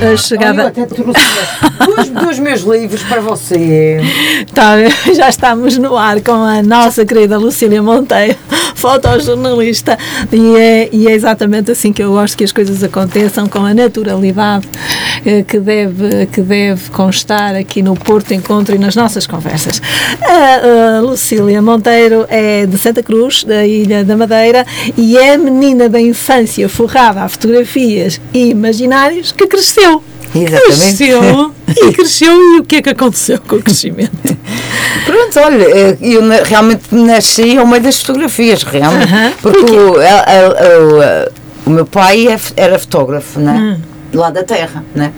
A chegada. Olha, eu até trouxe dois, dois meus livros para você. Tá, já estamos no ar com a nossa querida Lucília Monteiro, fotojornalista, e é, e é exatamente assim que eu gosto que as coisas aconteçam, com a naturalidade que deve, que deve constar aqui no Porto Encontro e nas nossas conversas. A, a Lucília Monteiro é de Santa Cruz, da Ilha da Madeira, e é menina da infância forrada a fotografias e imaginários que cresceu. Exatamente. Cresceu e cresceu e o que é que aconteceu com o crescimento? Pronto, olha, eh, eu realmente nasci ao meio das fotografias, realmente. Aham. Porque Porquê? o, a- a- a- o meu pai é era fotógrafo, né? Hum. Lá da terra, né?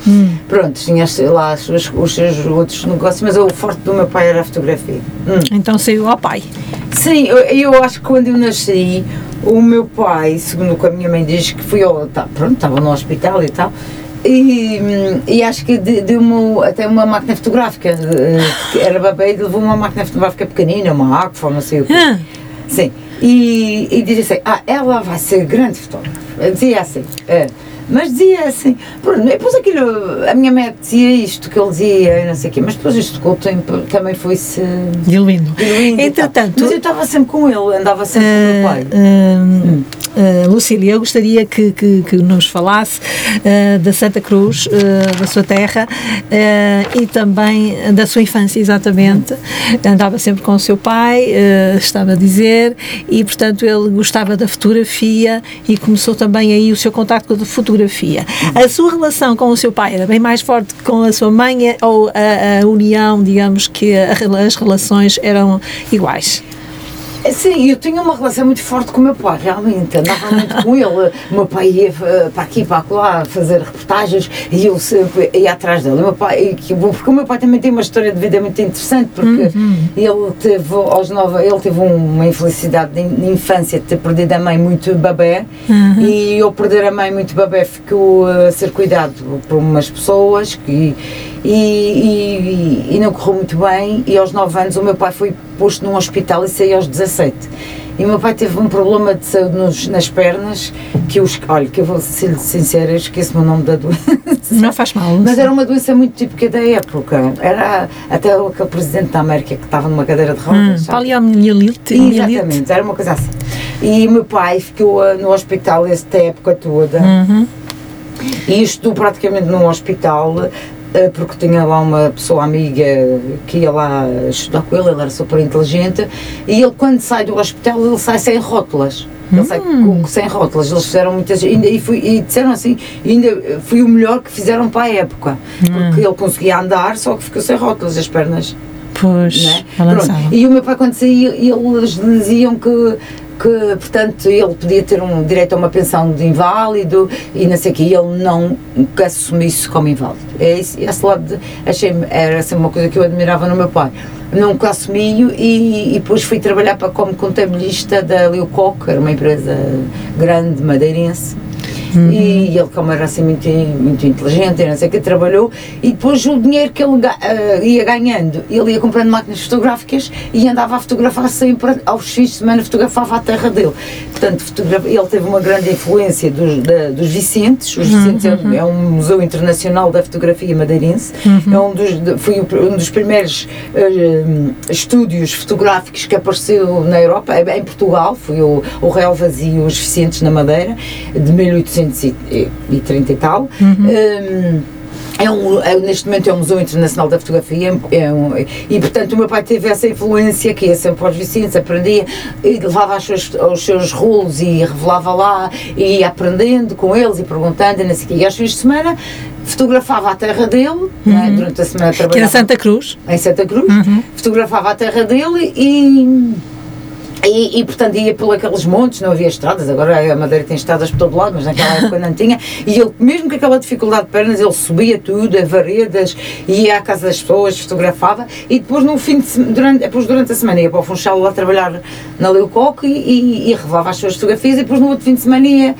Pronto, tinha lá suas- os seus outros negócios, mas o forte do meu pai era a fotografia. Hum. Então saiu ao pai. Sim, eu, eu acho que quando eu nasci, o meu pai, segundo o que a minha mãe diz, que fui ao. Tá, pronto, estava no hospital e tal. E, hum, e acho que de- deu-me até uma máquina fotográfica, eh, era bebê, e levou uma máquina fotográfica pequenina, uma Agfa, não sei o quê. Ah. Sim. E, e dizia assim: Ah, ela vai ser grande fotógrafa. Eu Dizia assim. é. Mas dizia assim, pronto, depois aquilo, a minha mãe dizia isto que ele dizia e não sei o quê, mas depois isto com o tempo também foi-se Diluindo. diluindo Entretanto. Mas eu estava sempre com ele, andava sempre com o meu pai. Uh, uh, Lucília, eu gostaria que, que, que nos falasse uh, da Santa Cruz, uh, da sua terra uh, e também da sua infância, exatamente. Andava sempre com o seu pai, estava a dizer, e portanto ele gostava da fotografia e começou também aí o seu contacto com a fotografia. A sua relação com o seu pai era bem mais forte que com a sua mãe ou a, a união, digamos que as relações eram iguais? Sim, eu tinha uma relação muito forte com o meu pai, realmente, andava muito com ele. O meu pai ia eh, para aqui, para lá, fazer reportagens e eu sempre ia atrás dele. O meu pai, que- porque o meu pai também tem uma história de vida muito interessante, porque ele teve, aos nove, ele teve uma infelicidade de, de infância de ter perdido a mãe muito babé e ao perder a mãe muito babé ficou a ser cuidado por umas pessoas que, e, e, e não correu muito bem e aos 9 anos o meu pai foi posto num hospital e saiu aos 17 e o meu pai teve um problema de saúde nos- nas pernas que eu, olha, que eu vou ser sincera, eu esqueço-me o nome da doença Não faz mal. mas era uma doença muito típica da época era até aquele presidente da América que estava numa cadeira de rodas Hum, poliomielite. mielite. Exatamente, era uma coisa assim. E o meu pai ficou ah, no hospital esta época toda. Uhum. E estou praticamente num hospital porque tinha lá uma pessoa amiga que ia lá estudar com ele, ele era super inteligente, e ele quando sai do hospital ele sai sem rótulas. Ele sai com, sem rótulas, eles fizeram muitas. Ainda, e, fui, e disseram assim: ainda foi o melhor que fizeram para a época, porque ele conseguia andar, só que ficou sem rótulas, as pernas Pois. Pronto. E o meu pai, quando saía, eles diziam que, que, portanto, ele podia ter um direito a uma pensão de inválido e não sei o quê, e ele não assumisse como inválido. É esse, esse lado, de, achei era assim, uma coisa que eu admirava no meu pai. Não assumi e, e depois fui trabalhar para, como contabilista da Leucoc, era uma empresa grande, madeirense. E ele, como era assim muito, muito inteligente, não sei o que, trabalhou. E depois o dinheiro que ele eh, ia ganhando, ele ia comprando máquinas fotográficas e andava a fotografar sempre, aos fins de semana fotografava a terra dele. Portanto, ele teve uma grande influência dos, da- dos Vicentes, os Vicentes é um- é, um museu internacional da fotografia madeirense, é um dos, foi um dos primeiros eh, estúdios fotográficos que apareceu na Europa, eh, em Portugal, foi o, o Real Vazio e os Vicentes na Madeira, de 1830 e tal. Hum, é um, é, neste momento é um Museu Internacional da Fotografia é um- e, portanto, o meu pai teve essa influência que ia sempre aos Vicentes, aprendia, e levava as suas, os seus rolos e revelava lá, e ia aprendendo com eles e perguntando, e, não sei quê. e aos fins de semana fotografava a terra dele, né, durante a semana Que era trabalhava Santa Cruz. em Santa Cruz, fotografava a terra dele e, e, e, portanto ia por aqueles montes, não havia estradas, agora a Madeira tem estradas por todo lado, mas naquela época não tinha, e ele, mesmo com aquela dificuldade de pernas, ele subia tudo, a varedas, ia à casa das pessoas, fotografava, e depois no fim de semana, durante, depois durante a semana ia para o Funchal lá trabalhar na Leucoque e, e, e as suas fotografias, e depois no outro fim de semana ia,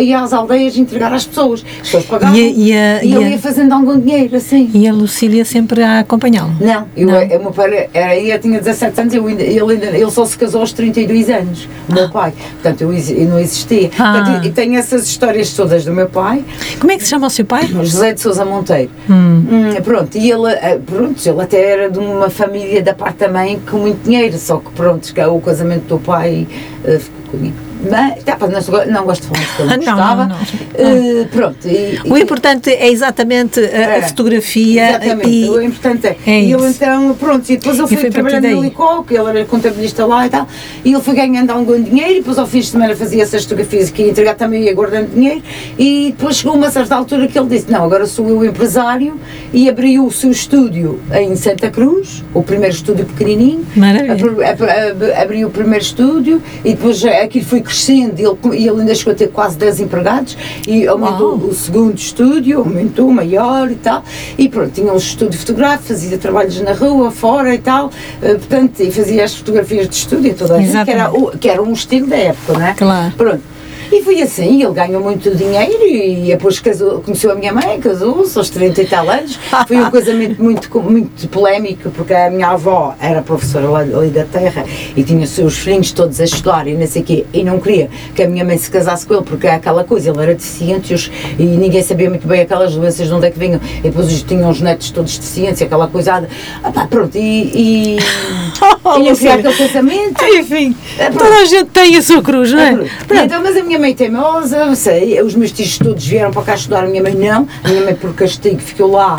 ia às aldeias entregar às pessoas, as pessoas pagavam, E a- e ele ia fazendo algum dinheiro, assim. E a Lucília sempre a acompanhá-lo. Não, eu, Não. eu- o meu pai era, eu tinha 17 anos, eu ainda, ele, ainda, ele só se casou aos 32 anos, o meu pai. Portanto, eu, eu não existia. Ah. Portanto, e tenho essas histórias todas do meu pai, Como é que se chama o seu pai? José de Sousa Monteiro. Hum, pronto, e ele, eh, pronto, ele até era de uma família da parte da mãe com muito dinheiro, só que pronto, o casamento do pai eh, ficou comigo. Mas, tá, não, não gosto de falar que eu não Não, não, gostava. não. Eh, pronto, e, O importante é exatamente a, É. fotografia Exatamente, e o importante é. É e ele então, pronto, e depois eu fui trabalhando no. Licó, que ele era contabilista lá e tal, e ele foi ganhando algum dinheiro, e depois ao fim de semana fazia essas fotografias que ia entregar também ia guardando dinheiro, e depois chegou uma certa altura que ele disse: Não, agora sou eu empresário, e abriu o seu estúdio em Santa Cruz, o primeiro estúdio pequenininho. Maravilha. Abri- ab- ab- Abriu o primeiro estúdio e depois eh, aquilo foi crescendo ele, ele ainda chegou a ter quase 10 empregados e aumentou Uau. o segundo estúdio, aumentou maior e tal. E pronto, tinha um estúdio fotográfico, fazia trabalhos na rua, fora e tal. eh, portanto, e fazia as fotografias de estúdio, toda a gente, que era, o- que era um estilo da época, não é? Claro. Pronto. E foi assim, ele ganhou muito dinheiro e depois casou, conheceu a minha mãe, casou-se aos 30 e tal anos. Foi um casamento muito, muito polémico, porque a minha avó era professora lá ali da terra e tinha os seus filhos todos a estudar e não sei o quê, e não queria que a minha mãe se casasse com ele, porque é aquela coisa, ele era deficiente e, os- e ninguém sabia muito bem aquelas doenças de onde é que vinham. E depois tinham os netos todos deficientes, e aquela coisa. Ah, pá, pronto, e. e não queria aquele casamento. Enfim, É, toda a gente tem a sua cruz, não é? Pronto. Então, mas a minha mãe teimosa, eu sei, os meus tios todos vieram para cá estudar, a minha mãe não, a minha mãe por castigo ficou lá.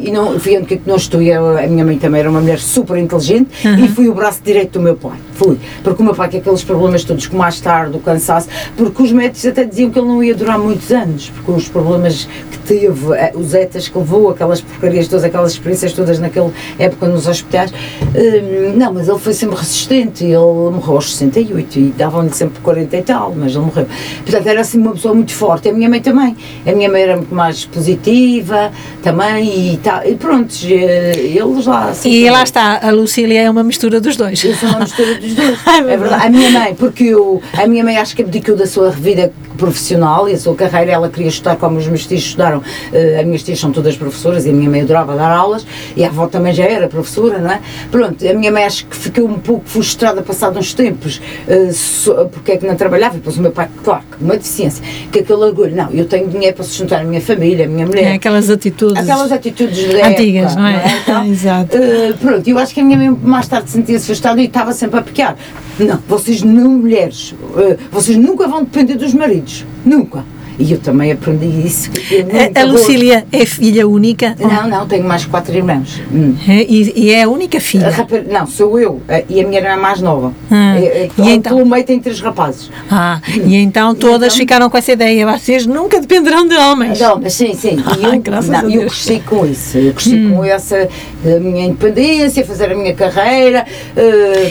E, e não, única que não estudei, a minha mãe também era uma mulher super inteligente. E fui o braço direito do meu pai, fui, porque o meu pai tinha aqueles problemas todos, com mais tarde, o cansaço, porque os médicos até diziam que ele não ia durar muitos anos, porque os problemas que teve, eh, os etas que levou, aquelas porcarias todas, aquelas experiências todas naquela época nos hospitais, hum, não, mas ele foi sempre resistente, ele morreu aos 68 e davam-lhe sempre 40 e tal, mas ele morreu. Portanto, era assim uma pessoa muito forte, a minha mãe também, a minha mãe era muito mais positiva também e, tal, e pronto, eh, eles lá... assim, E lá está, a Lucília é uma mistura dos dois. uma mistura dos dois. Ai, é verdade. A minha mãe, porque eu, a minha mãe acho que abdicou da sua vida profissional e a sua carreira, ela queria estudar como os meus tios estudaram. Eh, as minhas tias são todas professoras e a minha mãe adorava dar aulas e a avó também já era professora, não é? Pronto, a minha mãe acho que ficou um pouco frustrada passado uns tempos so- porque é que não trabalhava e depois o meu pai, claro, com uma deficiência, que aquele orgulho, não, eu tenho dinheiro para sustentar a minha família, a minha mulher. É aquelas atitudes. Aquelas atitudes Antigas, época, não é? Então, Exato. eh, pronto, eu acho que a minha mãe mais tarde sentia-se frustrada e estava sempre a pequear. Não, vocês não, mulheres, vocês nunca vão depender dos maridos. Nunca. E eu também aprendi isso. A, a Lucília é filha única? Não, não, tenho mais quatro irmãos. Hum. É, e, e é a única A filha? rapa- Não, sou eu eh, e a minha irmã é mais nova. Ah, Eh, eh, e então? Pelo meio tem três rapazes. Ah, e então todas então? ficaram com essa ideia. Vocês nunca dependerão de homens. Não, mas sim, sim. E eu, Graças não, a eu Deus. Hum. cresci com isso. Eu cresci com essa a minha independência, fazer a minha carreira.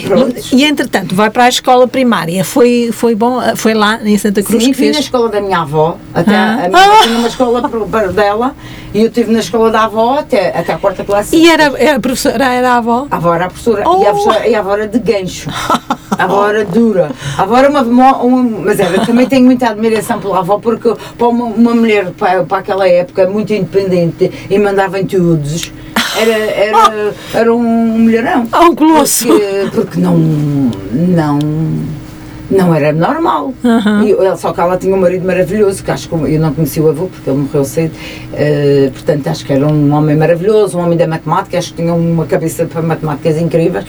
pronto. E entretanto, vai para a escola primária. Foi, foi bom, foi lá em Santa Cruz Sim, que fui na fez. escola da minha avó, até Ah. a minha avó tinha uma escola para dela e eu estive na escola da avó até, até a quarta classe. E era, a professora era a avó? A avó era a professora Oh. e, a professora, e a avó era de gancho. A avó era dura. A avó era uma, uma- uma- Mas era, também tenho muita admiração pela avó, porque para uma, uma mulher para, para aquela época muito independente e mandava em todos. Era, era, era um mulherão. Ah, um colosso. Porque, porque não. não não era normal. Aham. E, só que ela tinha um marido maravilhoso, que acho que eu não conheci o avô, porque ele morreu cedo. eh, portanto, acho que era um homem maravilhoso, um homem da matemática, acho que tinha uma cabeça para matemáticas incríveis.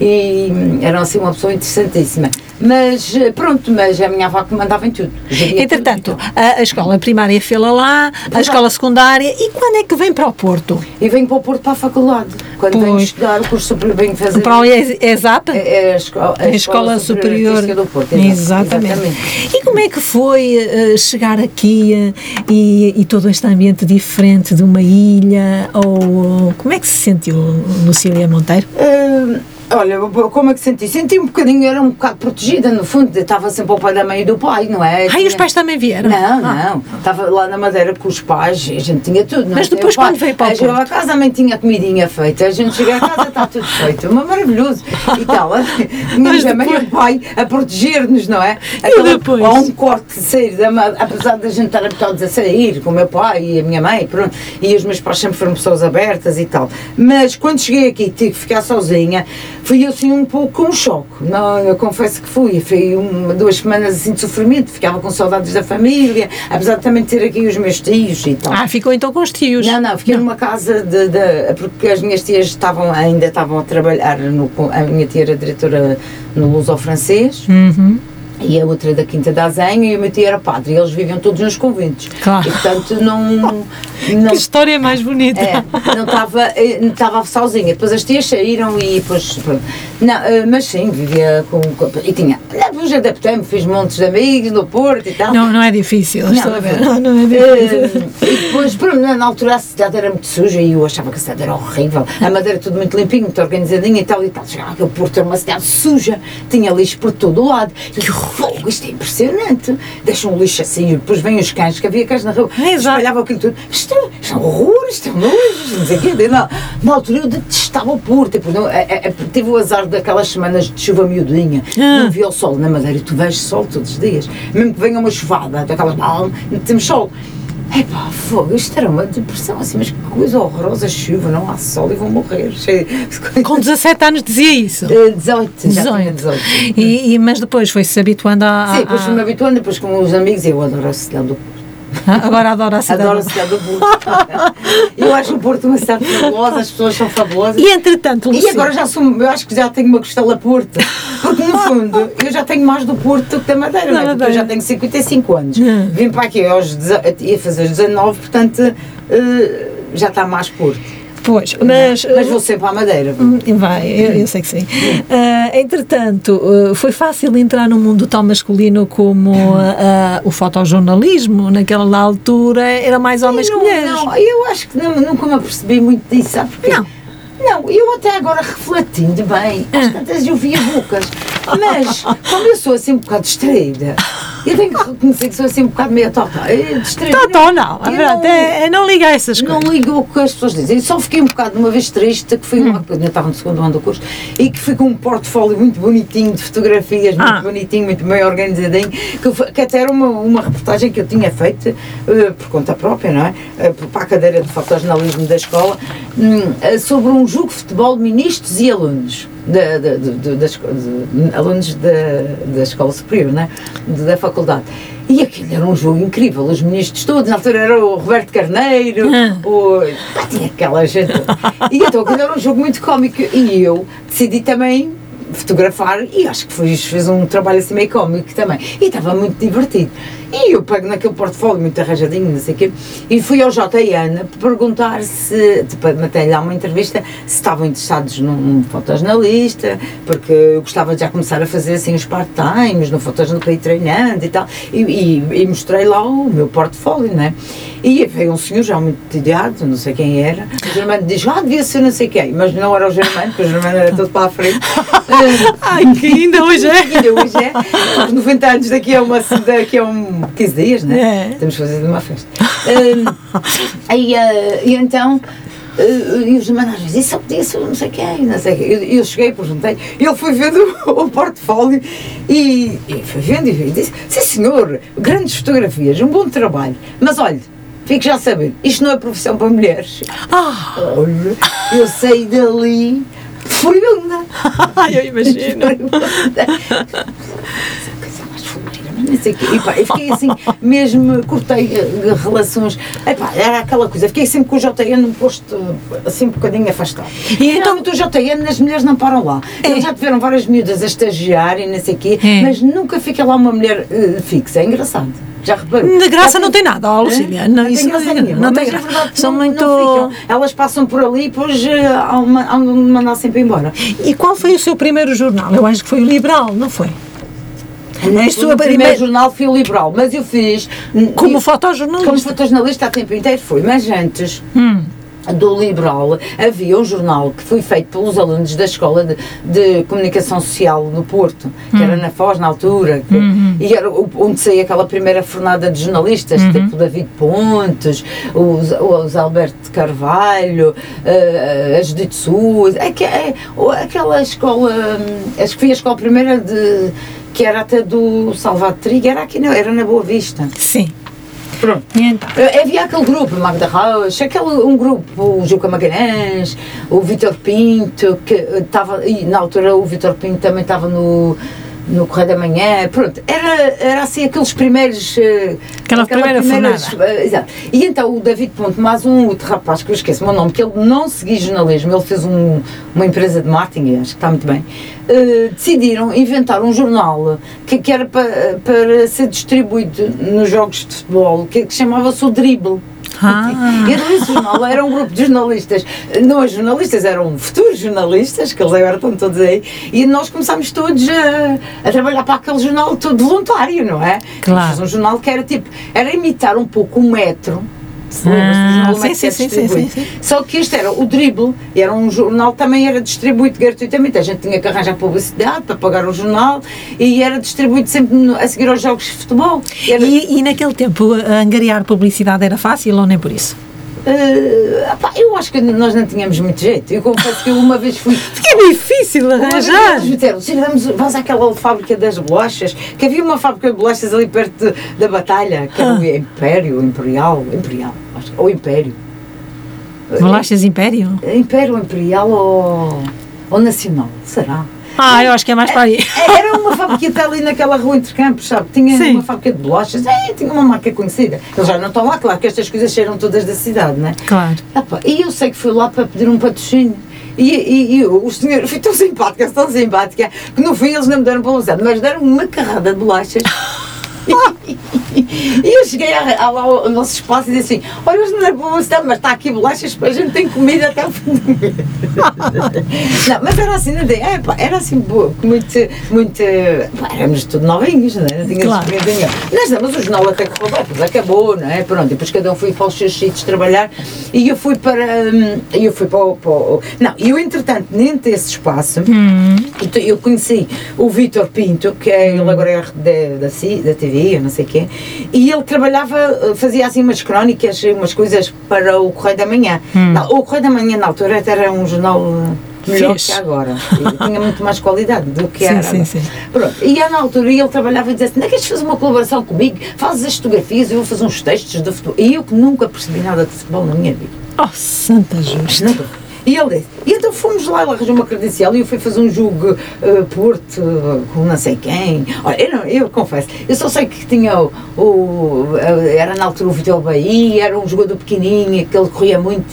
E era assim uma pessoa interessantíssima. Mas eh, pronto, mas a minha avó que mandava em tudo. Entretanto, tudo. a, a escola primária fê-la lá, a escola secundária. E quando é que vem para o Porto? E venho para o Porto para a faculdade. Quando venho Pois. estudar o curso superior, venho fazer. Para o ES- ESAP? É, é a escola, A Escola Superior. Artística do Porto. exato, Exatamente. E como é que foi eh, chegar aqui eh, e, e todo este ambiente diferente de uma ilha? Ou como é que se sentiu, Lucília Monteiro? Hum, olha, como é que senti? Senti um bocadinho, era um bocado protegida, no fundo, estava sempre ao pai da mãe e do pai, não é? Ah, e os pais também vieram? Não, Ah. não. Estava lá na Madeira com os pais, a gente tinha tudo. Não Mas é? Tinha depois quando veio para o chegava a Porto? casa, a mãe tinha comidinha feita. A gente chega a casa, está tudo feito. Mas maravilhoso. E tal. Mas Mas a mãe e o pai a proteger-nos, não é? depois? Há um corte de sair, da apesar da gente estar habituados a sair, com o meu pai e a minha mãe, pronto. E os meus pais sempre foram pessoas abertas e tal. Mas quando cheguei aqui, tive que ficar sozinha. Fui assim um pouco com um choque. Não, eu confesso que fui. Foi uma, duas semanas assim de sofrimento, ficava com saudades da família, apesar de também ter aqui os meus tios e tal. Ah, ficou então com os tios? Não, não, fiquei numa casa de, de- Porque as minhas tias estavam, ainda estavam a trabalhar. No, a minha tia era diretora no Luso Francês. Uhum. E a outra da Quinta da Azenha e o meu tio era padre. E eles viviam todos nos conventos. Claro. E portanto não. não Que história mais bonita! é, não estava eh, não estava sozinha. Depois as tias saíram e depois. pronto. Não, eh, mas sim, vivia com. com- E tinha. Depois adaptei-me, fiz montes de amigos no Porto e tal. Não, não é difícil, estou a ver. Não, não é Eh, difícil. e depois, pronto, na altura a cidade era muito suja e eu achava que a cidade era horrível. A madeira tudo muito limpinho, muito organizadinha e tal e tal. Chegava aquele Porto era uma cidade suja, tinha lixo por todo o lado. Que fogo, isto é impressionante. Deixam o lixo a sair, depois vêm os cães, que havia cães na rua, É, espalhavam aquilo tudo. Isto, é- isto é um horror, isto é um nojo, não sei o quê. Na, na altura eu detestava o Porto. Tipo, não, é- é- é- tive o azar daquelas semanas de chuva miudinha. Ah. Não via o sol na Madeira. Tu vês sol todos os dias. Mesmo que venha uma chuvada, daquelas. ah, Temos sol. Epá, fogo, isto era uma depressão assim, mas que coisa horrorosa, chuva, não há sol e vou morrer. Cheio. Com 17 anos dizia isso. Eh, 18, já tinha 18. E, e- mas depois foi-se habituando a. Sim, depois a- fui-me habituando, depois com os amigos, eu adoro a cidade do. Agora adoro a cidade. Adoro a cidade do Porto. eu acho o Porto uma cidade fabulosa, as pessoas são fabulosas. E entretanto, E Lucia, agora já sou, eu acho que já tenho uma costela Porto. Porque no fundo, eu já tenho mais do Porto do que da Madeira, não é? Porque eu já tenho 55 anos. Hum. Vim para aqui aos, ia fazer 19, portanto, eh, já está mais Porto. Pois, mas. Mas vou sempre à Madeira. Hum, Vai, eu, eu sei que sim. Ah, entretanto, ah, foi fácil entrar no mundo tão masculino como ah, o fotojornalismo, naquela altura era mais homens que mulheres. não, eu acho que não, nunca me apercebi muito disso, sabe porquê? Não. Não, eu até agora refletindo bem, às tantas eu via bocas, mas como eu sou assim um bocado distraída, eu tenho que reconhecer que sou assim um bocado meio eh, distraída. Totó, não. eu verdade, é, é não liga a essas não coisas. ligo o que as pessoas dizem. Eu só fiquei um bocado uma vez triste, que fui Hum. lá, quando eu estava no segundo ano do curso, e que fui com um portfólio muito bonitinho de fotografias, muito Ah. bonitinho, muito bem organizadinho, que, que até era uma, uma reportagem que eu tinha feito eh, por conta própria, não é? Eh, para a cadeira de fotojornalismo da escola, eh, sobre um jogo de futebol de ministros e alunos. Da, da, de- da alunos da, da escola superior, né? Da faculdade. E aquilo era um jogo incrível, os ministros todos, na altura era o Roberto Carneiro, Ah. o, pá, tinha aquela gente. E então aquilo era um jogo muito cómico e eu decidi também fotografar e acho que fez, fez um trabalho assim meio cómico também. E estava muito divertido. E eu pego naquele portfólio muito arranjadinho, não sei o quê, e fui ao JN perguntar se, tipo, até lá uma entrevista, se estavam interessados num fotojornalista, porque eu gostava de já começar a fazer assim os part-times no fotojornalismo para ir treinando e tal, e, e- e mostrei lá o meu portfólio, né? E veio um senhor já muito idade, não sei quem era, o Germano diz, ah, devia ser não sei quem, mas não era o Germano, porque o Germano era todo para a frente. Ai, que ainda hoje é. Ainda hoje é. Aos 90 anos daqui a, uma, daqui a um 15 dias, né? É. Temos que fazer uma festa. Hum, aí, eh, e então. eh, e os managers, isso ser não sei quem, não sei quem. Eu, eu cheguei, perguntei, ele foi vendo o, portfólio e, e foi vendo e disse: Sim, senhor, grandes fotografias, um bom trabalho, mas olha, fique já a saber, isto não é profissão para mulheres. Ah, Olha, eu saí dali furibunda. eu imagino. Coisa mais fuleira, mas não sei o quê. E, pá, eu fiquei assim, mesmo cortei eh, relações. Epá, era aquela coisa, fiquei sempre com o JN num posto assim um bocadinho afastado. E então- o JN, as mulheres não param lá. Eles já tiveram várias miúdas a estagiar e não sei o quê, É. mas nunca fica lá uma mulher eh, fixa. É engraçado. Já reparou? De graça não tem nada, ó, Lucília. Não, isso não graça tem- nenhuma, não tem é graça. São muito-. Elas passam por ali e depois eh, há uma- há de mandar sempre embora. E qual foi o seu primeiro jornal? Eu acho que foi o Liberal, não foi? No É a sua primeiro primeira- jornal fui liberal, mas eu fiz. Como eu- fotojornalista. Como fotojornalista há tempo inteiro fui, mas antes Hum. do Liberal havia um jornal que foi feito pelos alunos da Escola de, de Comunicação Social no Porto, que Hum. era na Foz na altura, que- Uhum. e era o- onde saía aquela primeira fornada de jornalistas, Uhum. tipo David Pontes, os, os Alberto Carvalho, eh, a Judite Souza, aque- é, o- aquela escola, hum, acho que foi a escola primeira de que era até do Salvador Trigo, era aqui, não, era na Boa Vista. Sim. Pronto. Então. Eh, Havia aquele grupo, Magda Rocha, aquele, um grupo, o Juca Magalhães, o Vitor Pinto, que eh, estava, e na altura o Vitor Pinto também estava no, no Correio da Manhã, pronto, era, era assim aqueles primeiros... eh, Aquela primeira primeiras- fornada. eh, Exato. E então o David Ponte, mais um outro rapaz que eu esqueço o meu nome, que ele não seguia jornalismo, ele fez um- uma empresa de marketing, acho que está muito bem, eh, decidiram inventar um jornal que, que era para, para ser distribuído nos jogos de futebol, que, que chamava-se o Dribble. Ah. E então esse jornal era um grupo de jornalistas, não é jornalistas, eram futuros jornalistas, que eles agora estão todos aí, e nós começámos todos a, a trabalhar para aquele jornal todo voluntário, não é? Claro. Um jornal que era tipo, era imitar um pouco o metro. Se lembras do Ah, jornal sim, que é sim, sim, distribuído? sim, sim. Só que este era o Dribble, e era um jornal também era distribuído gratuitamente. A gente tinha que arranjar publicidade para pagar o jornal e era distribuído sempre a seguir aos jogos de futebol. Era- E, e naquele tempo, a angariar publicidade era fácil ou nem por isso? Eh, pá, eu acho que nós não tínhamos muito jeito. Eu confesso que eu uma vez fui. Porque é difícil arranjar. eles me disseram, "Sim, vamos, vamos àquela fábrica das bolachas, que havia uma fábrica de bolachas ali perto de- da Batalha, que era o Império, Imperial, Imperial, acho, ou Império. Bolachas Império? Império, Imperial ou, ou Nacional, será? Ah, eu acho que é mais para aí. Era uma fábrica até ali naquela rua entre campos, sabe? Tinha Sim. uma fábrica de bolachas, é, tinha uma marca conhecida. Eles já não estão lá, claro que estas coisas cheiram todas da cidade, não é? Claro. Ah, pá, E eu sei que fui lá para pedir um patrocínio. E, e, e o senhor, fui tão simpática, tão simpática, que no fim eles não me deram publicidade, mas deram uma carrada de bolachas. E eu cheguei a- a lá ao nosso espaço e disse assim: Olha, hoje não é publicidade, mas está aqui bolachas, a gente tem comida até o fim do mês. Não, mas era assim, não tem, é, pá, era assim, boa, muito, muito. Pá, éramos tudo novinhos, não é? Não tinha Claro. experiência nenhuma. Mas, não, mas o jornal até que bem, depois acabou, não é? Pronto, depois cada um foi para os seus sítios trabalhar e eu fui para. hum, Eu fui para o. para o- não, eu entretanto, dentro desse espaço, então, eu conheci o Vítor Pinto, que é, ele agora é da, da, da TV, eu não sei quê, e ele trabalhava, eh, fazia assim umas crónicas, umas coisas para o Correio da Manhã. Não, o Correio da Manhã, na altura, era um jornal melhor Fixe. que agora. E tinha muito mais qualidade do que Sim, era. sim, agora. sim. Pronto. E eu, na altura ele trabalhava e dizia assim: não queres fazer uma colaboração comigo? Fazes as fotografias, eu vou fazer uns textos de futebol. E eu que nunca percebi nada de futebol na minha vida. Oh, santa justa. Nunca. E ele disse, e então fomos lá, ele arranjou uma credencial e eu fui fazer um jogo eh, Porto eh, com não sei quem. Olha, eu, não- eu confesso, eu só sei que tinha o, o- eh, era na altura o Vitor Bahia, era um jogador pequenininho, que ele corria muito,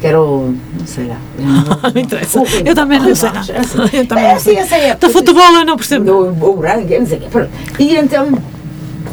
que era o, não sei lá. Não interessa. Eu também não sei nada. Eu também não assim, sei. essa época. Do futebol eu não percebo. Do, o branco, não sei o quê. E então,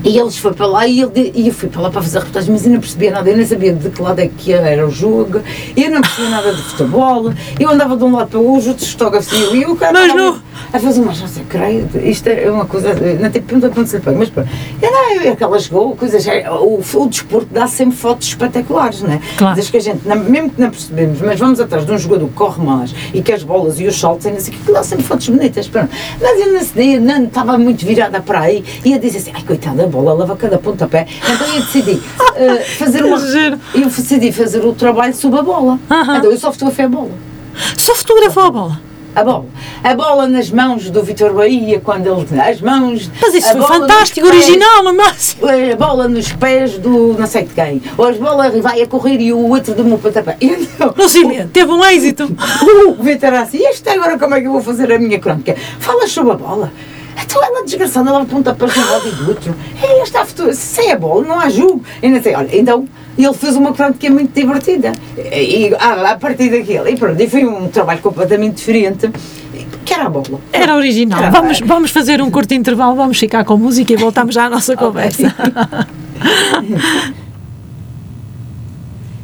e eles foram para lá e, ele, e eu fui para lá para fazer reportagem, mas eu não percebia nada, eu nem sabia de que lado é que era o jogo, eu não percebia nada de futebol, eu andava de um lado para o outro, os fotógrafos iam, e eu cara Mas não. a fazer uma chance, creio, isto é uma coisa, não tem pergunta quando se lhe pega, mas pronto. E não, eu, aquelas go- coisas, é, o, o desporto dá sempre fotos espetaculares, não é? Claro. Que a gente, mesmo que não percebemos, mas vamos atrás de um jogador que corre mais e que as bolas e os saltos, e não sei o que, dá sempre fotos bonitas, pronto. Mas eu nesse dia não estava muito virada para aí e eu disse assim, ai coitada, a bola leva cada pontapé. Então eu decidi eh, fazer uma. Eu decidi fazer o trabalho sobre a bola. Então eu só fotografei a bola. Só fotografou a bola. A bola. A bola nas mãos do Vitor Bahia, quando ele. As mãos. Mas isso foi fantástico, pés, original, no máximo. A bola nos pés do não sei de quem. Ou as bolas vai a correr e o outro do meu pontapé. Então, Lucília, teve um êxito. o Vitor assim, isto agora como é que eu vou fazer a minha crónica? Fala sobre a bola. Então ela desgraçada, ela aponta para um lado e do outro. É, esta futuro, sem a bola não há jogo. E não sei, olha, então ele fez uma crónica muito divertida. E, e a, a partir daquilo, e pronto, e foi um trabalho completamente diferente, que era a bola. Era original. Era- Vamos, vamos fazer um curto intervalo, vamos ficar com música e voltamos já à nossa conversa.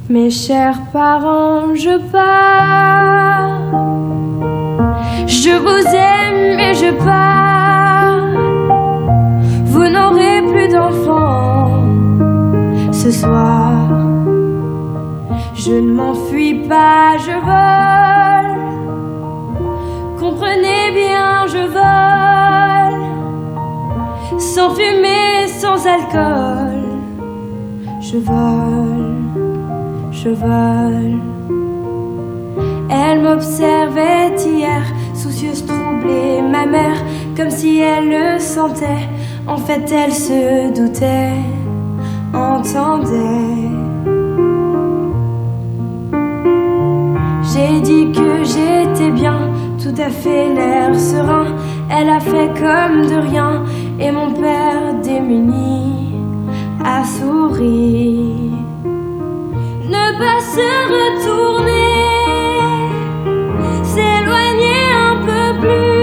Mes chers parents, je pars. Je vous aime et je pars. Ce soir. Je ne m'enfuis pas, je vole. Comprenez bien, je vole. Sans fumée, sans alcool. Je vole je vole. Elle m'observait hier, soucieuse, troublée, ma mère, comme si elle le sentait. En fait, elle se doutait. entendait. J'ai dit que j'étais bien, tout à fait l'air serein. Elle a fait comme de rien, et mon père démuni a souri. Ne pas se retourner, s'éloigner un peu plus.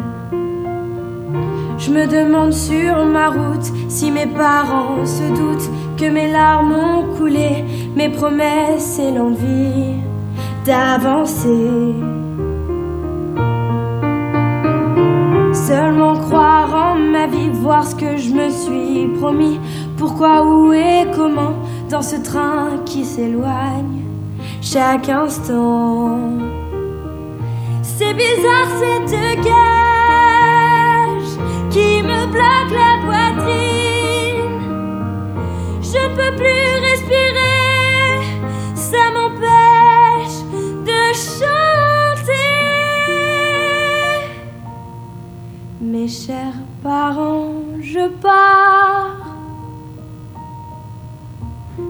Je me demande sur ma route si mes parents se doutent que mes larmes ont coulé, mes promesses et l'envie d'avancer. Seulement croire en ma vie, voir ce que je me suis promis. Pourquoi, où et comment dans ce train qui s'éloigne chaque instant. C'est bizarre cette cage qui me bloque la poitrine. Je ne peux plus respirer, ça m'empêche de chanter. Mes chers parents, je pars.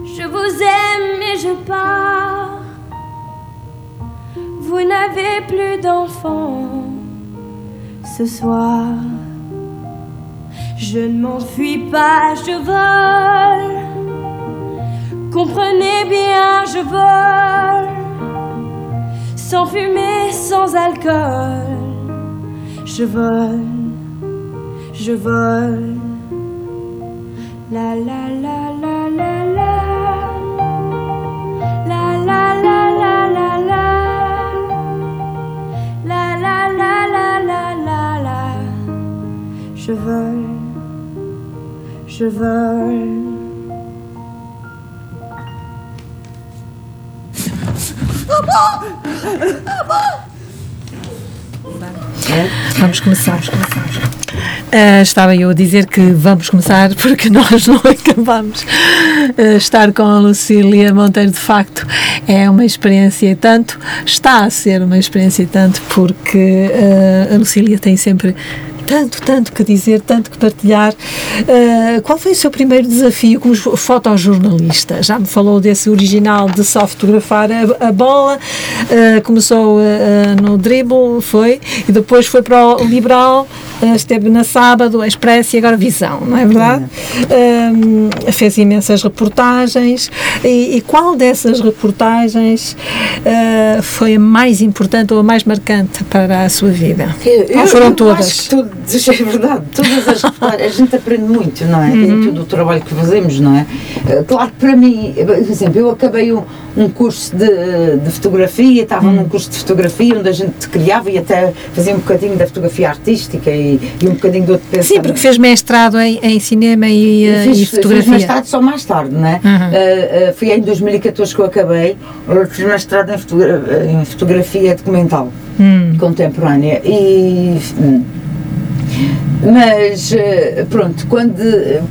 Je vous aime et je pars. Vous n'avez plus d'enfants ce soir. Je ne m'enfuis pas, je vole. Comprenez bien, je vole. Sans fumée, sans alcool. Je vole, je vole. La la la la la la. La la la la la la. La la la la la la la. Je vole, je vole. Vamos começar. Ah, estava eu a dizer que vamos começar porque nós não acabamos. Ah, estar com a Lucília Monteiro, de facto, é uma experiência e tanto. Está a ser uma experiência e tanto porque ah, a Lucília tem sempre tanto, tanto que dizer, tanto que partilhar. Uh, qual foi o seu primeiro desafio como fotojornalista? Já me falou desse original de só fotografar a, a bola, uh, começou uh, no dribble, foi, e depois foi para o Liberal, esteve na Sábado, a Expresso e agora Visão, não é verdade? fez imensas reportagens e, e qual dessas reportagens foi a mais importante ou a mais marcante para a sua vida? Eu, Ou foram eu que todas, é verdade, todas as a gente aprende muito, não é? Uhum. Em todo o trabalho que fazemos, não é? Eh, Claro que para mim, por exemplo, eu acabei um, um curso de, de fotografia, estava Uhum. num curso de fotografia onde a gente criava e até fazia um bocadinho da fotografia artística e, e um bocadinho do outro Sim, pensamento. porque fez mestrado em, em cinema e, eh, Fiz, e fotografia. fiz mestrado só mais tarde, não é? Uhum. Uh, uh, foi em 2014 que eu acabei. Fiz mestrado em, fotogra- em fotografia documental Hum. contemporânea. E. Mas, uh, pronto, quando,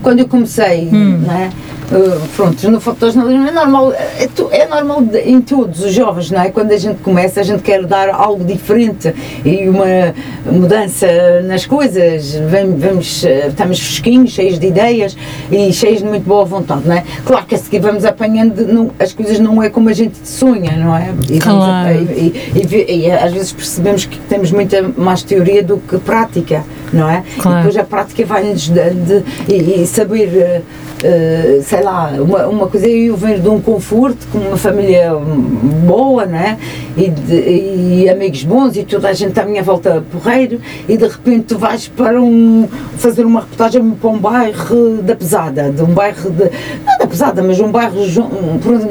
quando eu comecei, Hum. não é? Uh, pronto, no fotojornalismo é normal, é, é normal de- em todos os jovens, não é? Quando a gente começa, a gente quer dar algo diferente e uma mudança nas coisas, Vem- vamos, eh, estamos fresquinhos, cheios de ideias e cheios de muito boa vontade, não é? Claro que a seguir vamos apanhando, não- as coisas não é como a gente sonha, não é? E, vamos Claro. a- e, e- e- e às vezes percebemos que temos muita mais teoria do que prática, não é? Claro. E depois a prática vai-nos dando e, e saber, eh, eh, sei lá, uma, uma coisa é eu venho de um conforto, com uma família boa, não é? E, de- e amigos bons e toda a gente à minha volta porreiro e de repente tu vais para um, fazer uma reportagem para um bairro da pesada, de um bairro de, não da pesada, mas um bairro,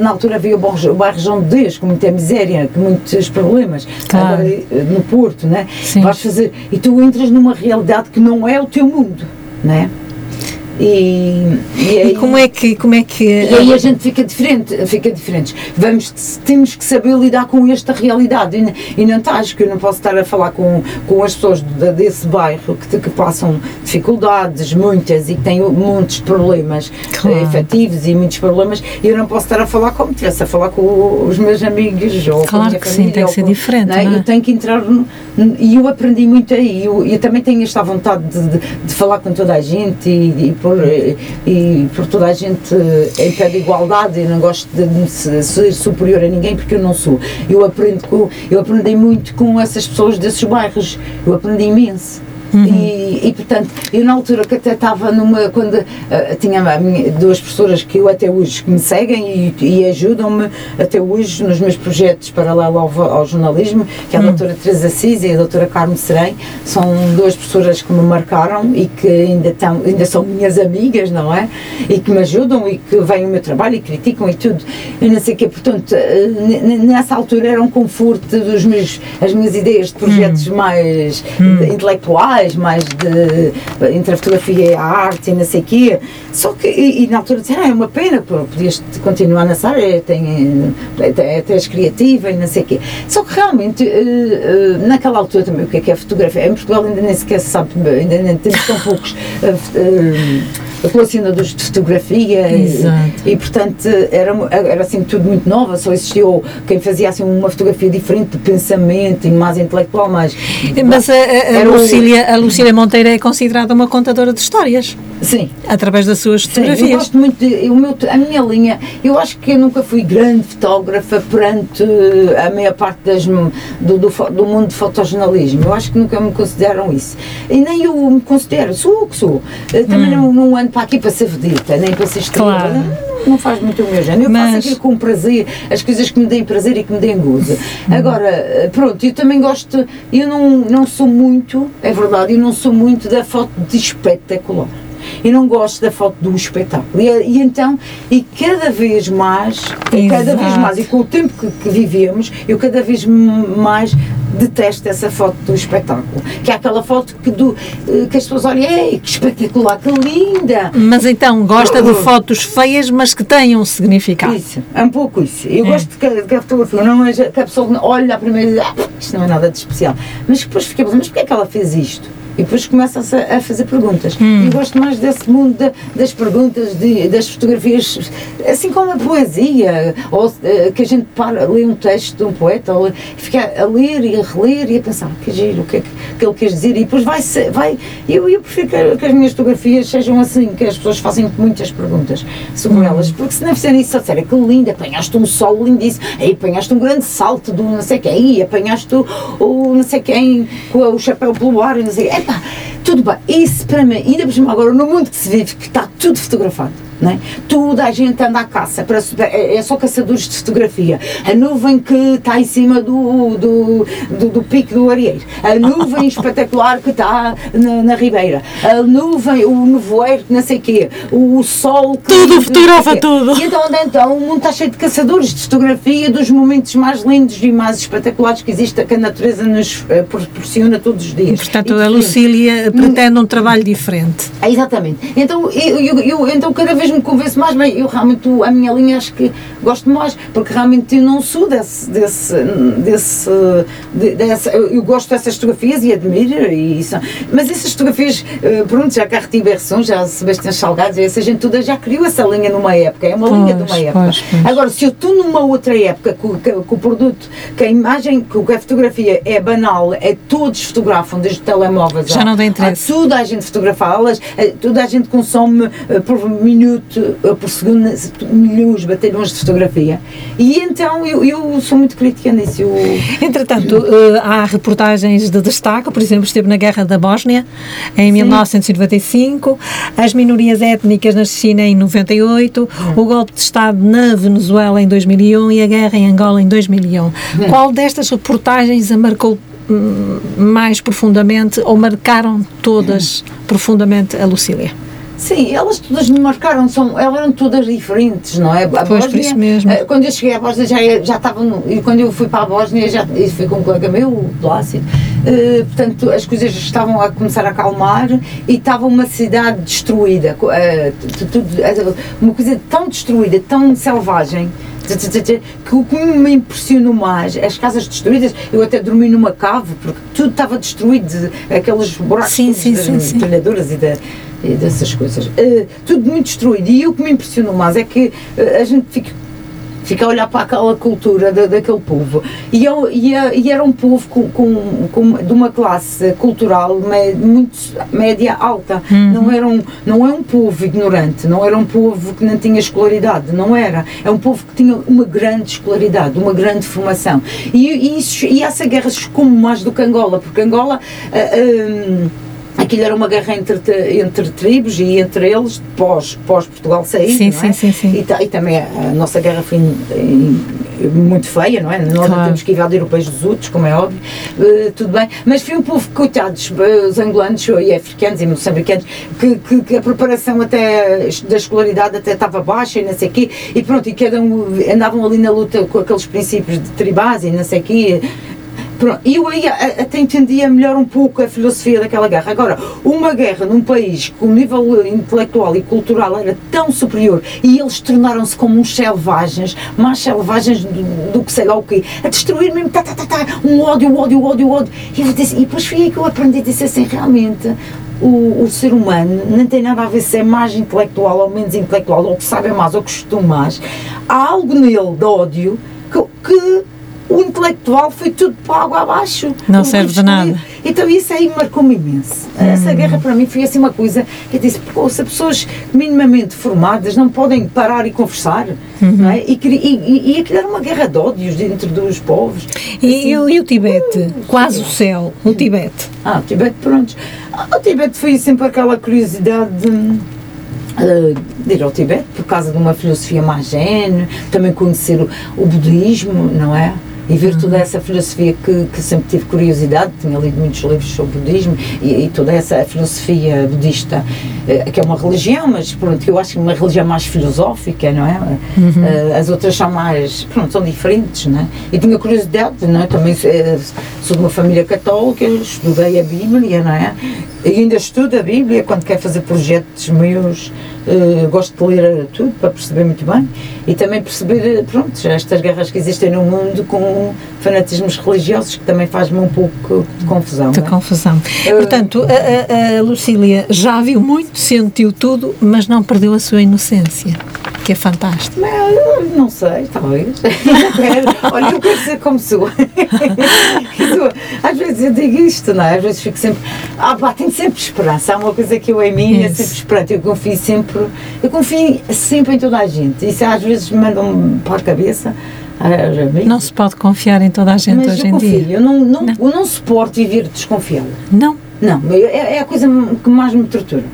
na altura havia o bairro João de Deus, com muita miséria, com muitos problemas, claro. Eh, no Porto, né? Sim. Vais fazer, e tu entras numa realidade que não é o teu mundo, né? E, e, aí, e, como é que como é que e aí a gente fica diferente fica diferentes vamos temos que saber lidar com esta realidade e, e não estás que eu não posso estar a falar com, com as pessoas de, desse bairro que, que passam dificuldades muitas e que têm muitos problemas claro. Eh, efetivos e muitos problemas e eu não posso estar a falar como tivesse a falar com os meus amigos ou claro que família, sim tem que ser com, diferente não é? Não é? eu tenho que entrar no, e eu aprendi muito aí eu, eu também tenho esta vontade de, de, de falar com toda a gente e, e por, e por toda a gente em pé de igualdade, eu não gosto de ser superior a ninguém porque eu não sou. Eu aprendo com, eu aprendi muito com essas pessoas desses bairros, eu aprendi imenso. Uhum. E, e, portanto, eu na altura que até estava numa. quando uh, tinha minha, duas professoras que eu até hoje que me seguem e, e ajudam-me até hoje nos meus projetos paralelo ao, ao jornalismo, que é a uhum. doutora Teresa Assis e a doutora Carmo Serém, são duas professoras que me marcaram e que ainda, tão, ainda são minhas amigas, não é? E que me ajudam e que veem o meu trabalho e criticam e tudo. E não sei o quê, portanto, uh, nessa altura era um conforto dos meus, as minhas ideias de projetos uhum. mais uhum. intelectuais mais de entre a fotografia e a arte e não sei o quê. Só que, e, e na altura disseram, ah, é uma pena, podias continuar nessa área, tem, até és criativa e não sei o quê. Só que realmente, uh, uh, naquela altura também, o que é que é fotografia? Em Portugal ainda nem sequer se sabe, ainda nem temos tão poucos. Uh, colecionadores de fotografia Exato. e, e portanto era, era assim tudo muito nova, só existiu quem fazia assim uma fotografia diferente de pensamento e mais intelectual, mas mas a, a, a Lucília, a Lucília Monteiro é considerada uma contadora de histórias. Sim. Através das suas fotografias. Sim, eu gosto muito de, o meu, a minha linha, eu acho que eu nunca fui grande fotógrafa perante a maior parte das, do, do, do mundo de fotojornalismo. Eu acho que nunca me consideram isso. E nem eu me considero, sou o que sou. Também hum. não, não ando para aqui para ser vedita, nem para ser estrela. Claro. Não, não, faz muito o meu género. Eu Mas... faço aquilo com prazer, as coisas que me deem prazer e que me deem gozo. Hum. Agora, pronto, eu também gosto, eu não, não sou muito, é verdade, eu não sou muito da foto de espetacular e não gosto da foto do espetáculo. E, e então, e cada vez mais, e cada vez mais, e com o tempo que, que vivemos, eu cada vez mais detesto essa foto do espetáculo. Que é aquela foto que, do, eh, que as pessoas olham, ei, que espetacular, que linda! Mas então, gosta de fotos feias, mas que tenham significado. Isso, é um pouco isso. Eu é. gosto que, que a fotografia não é que a pessoa olha e diz, ah, isto não é nada de especial. Mas depois fica mas porquê é que ela fez isto? E depois começa a, a fazer perguntas. Hum. E gosto mais desse mundo das perguntas, de, das fotografias, assim como a poesia, ou uh, que a gente para, lê um texto de um poeta, ou fica a ler e a reler e a pensar que giro, o que é que, que ele quer dizer, e depois vai, vai eu, eu prefiro que, que, as minhas fotografias sejam assim, que as pessoas façam muitas perguntas sobre hum. elas, porque se não fizerem isso, sério, que lindo, apanhaste um sol lindíssimo, aí apanhaste um grande salto do não sei quem, apanhaste o, o não sei quem com o chapéu pelo ar, não sei, tudo bem, isso para mim, ainda por cima agora no mundo que se vive, que está tudo fotografado não é? Toda a gente anda à caça, para, é, é só caçadores de fotografia. A nuvem que está em cima do, do, do, do pico do Arieiro, a nuvem espetacular que está na, na, Ribeira, a nuvem, o nevoeiro, não sei o quê, o sol que. Tudo fotografa tudo! E então, então o mundo está cheio de caçadores de fotografia dos momentos mais lindos e mais espetaculares que existe, que a natureza nos uh, proporciona todos os dias. Portanto, a Lucília pretende um trabalho diferente. exatamente. Então, eu, eu, eu, então, cada vez me convence mais, bem, eu realmente, a minha linha acho que gosto mais, porque realmente eu não sou desse, desse, desse, desse eu gosto dessas fotografias e admiro, e isso, mas essas fotografias, eh, pronto, já Cartier Bresson, já Sebastião Salgado, essa gente toda já criou essa linha numa época, é uma pois, linha de uma época. Pois, pois. Agora, se eu estou numa outra época, que, que, que, o produto, que a imagem, que a fotografia é banal, é todos fotografam, desde telemóveis, já não tem interesse. toda a gente fotografá-las, eh, toda a gente consome eh, por minuto por segundo milhões, batalhões de fotografia. E então eu, eu sou muito crítica nisso. Eu... Entretanto, uh, há reportagens de destaque, por exemplo, esteve na Guerra da Bósnia em Sim. 1995, as minorias étnicas na China em 98, hum. o golpe de Estado na Venezuela em 2001 e a guerra em Angola em 2001. Hum. Qual destas reportagens a marcou hum, mais profundamente ou marcaram todas hum. profundamente a Lucília? Sim, elas todas me marcaram, são, elas eram todas diferentes, não é? A Pois, por isso mesmo. eh, Quando eu cheguei à Bósnia já, já estavam, e quando eu fui para a Bósnia, já, e fui com um colega meu, o Plácido, eh, portanto as coisas estavam a começar a acalmar e estava uma cidade destruída, eh, uma coisa tão destruída, tão selvagem. Que o que me impressionou mais, as casas destruídas, eu até dormi numa cave, porque tudo estava destruído, de- aqueles buracos Sim, sim, das sim, sim. e, da- e dessas coisas. Eh, tudo muito destruído. E o que me impressionou mais é que eh, a gente fica, fica a olhar para aquela cultura da, daquele povo. E, eu, e, a- e era um povo com, com, com- de uma classe cultural me- muito média alta. Não, era um, não é um povo ignorante, não era um povo que não tinha escolaridade, não era. É um povo que tinha uma grande escolaridade, uma grande formação. E, e, isso, e essa guerra chocou-me mais do que Angola, porque Angola. ah, ah, Aquilo era uma guerra entre, entre tribos e entre eles, pós, pós Portugal sair, Sim, não sim, é? sim, sim. E, ta- e também a, nossa guerra foi em- em- muito feia, não é? Nós não Claro. temos que invadir o país dos outros, como é óbvio, eh, tudo bem. Mas foi um povo, coitados, eh, os angolanos e africanos e moçambicanos, que, que, que a preparação até da escolaridade até estava baixa e não sei o quê, e pronto, e cada um andavam ali na luta com aqueles princípios de tribais e não sei o quê. Pronto, eu aí a- a- até entendia melhor um pouco a filosofia daquela guerra. Agora, uma guerra num país que o nível intelectual e cultural era tão superior e eles tornaram-se como uns selvagens, mais selvagens do, do que sei lá o quê, a destruir mesmo, tá, tá, tá, tá, um ódio, ódio, ódio, ódio. E, disse, e depois foi aí que eu aprendi, disse assim, realmente. O, o ser humano não tem nada a ver se é mais intelectual ou menos intelectual, ou que sabe mais ou que estuda mais. Há algo nele de ódio que, que o intelectual foi tudo para água abaixo. Não serve de nada. Então isso aí marcou-me imenso. Essa guerra para mim foi assim uma coisa que eu disse, se pessoas minimamente formadas não podem parar e conversar, não é? E, e, e, aquilo era uma guerra de ódios dentro dos povos. E, Assim, e o- Tibete? Quase o céu, o Tibete. ah, o Tibete, pronto. O Tibete foi sempre aquela curiosidade de, eh, de ir ao Tibete por causa de uma filosofia mais gênua, também conhecer o, o budismo, não é? E ver toda essa filosofia que, que sempre tive curiosidade, tinha lido muitos livros sobre budismo e, e toda essa filosofia budista, eh, que é uma religião, mas pronto, eu acho que é uma religião mais filosófica, não é? Eh, as outras são mais, pronto, são diferentes, não é? E tinha curiosidade, não é? Também eh, sou de uma família católica, estudei a Bíblia, não é? E ainda estudo a Bíblia quando quero fazer projetos meus, eh, gosto de ler tudo para perceber muito bem e também perceber, eh, pronto, estas guerras que existem no mundo com fanatismos religiosos que também faz-me um pouco de confusão. De é? confusão. Eu- Portanto, a, a- a Lucília já viu muito, sentiu tudo, mas não perdeu a sua inocência, que é fantástico. Eu não sei, talvez. Olha, eu quero ser como sou. Às vezes eu digo isto, não é? Às vezes fico sempre. Ah, pá, tenho sempre esperança. Há uma coisa que eu em mim é Isso. sempre esperança. Eu confio sempre. Eu confio sempre em toda a gente. Isso às vezes me mandam para a cabeça. Não se pode confiar em toda a gente mas hoje em confio. dia. Eu não, não, eu não suporto viver desconfiada. Não. Não, é, é a coisa que mais me tortura.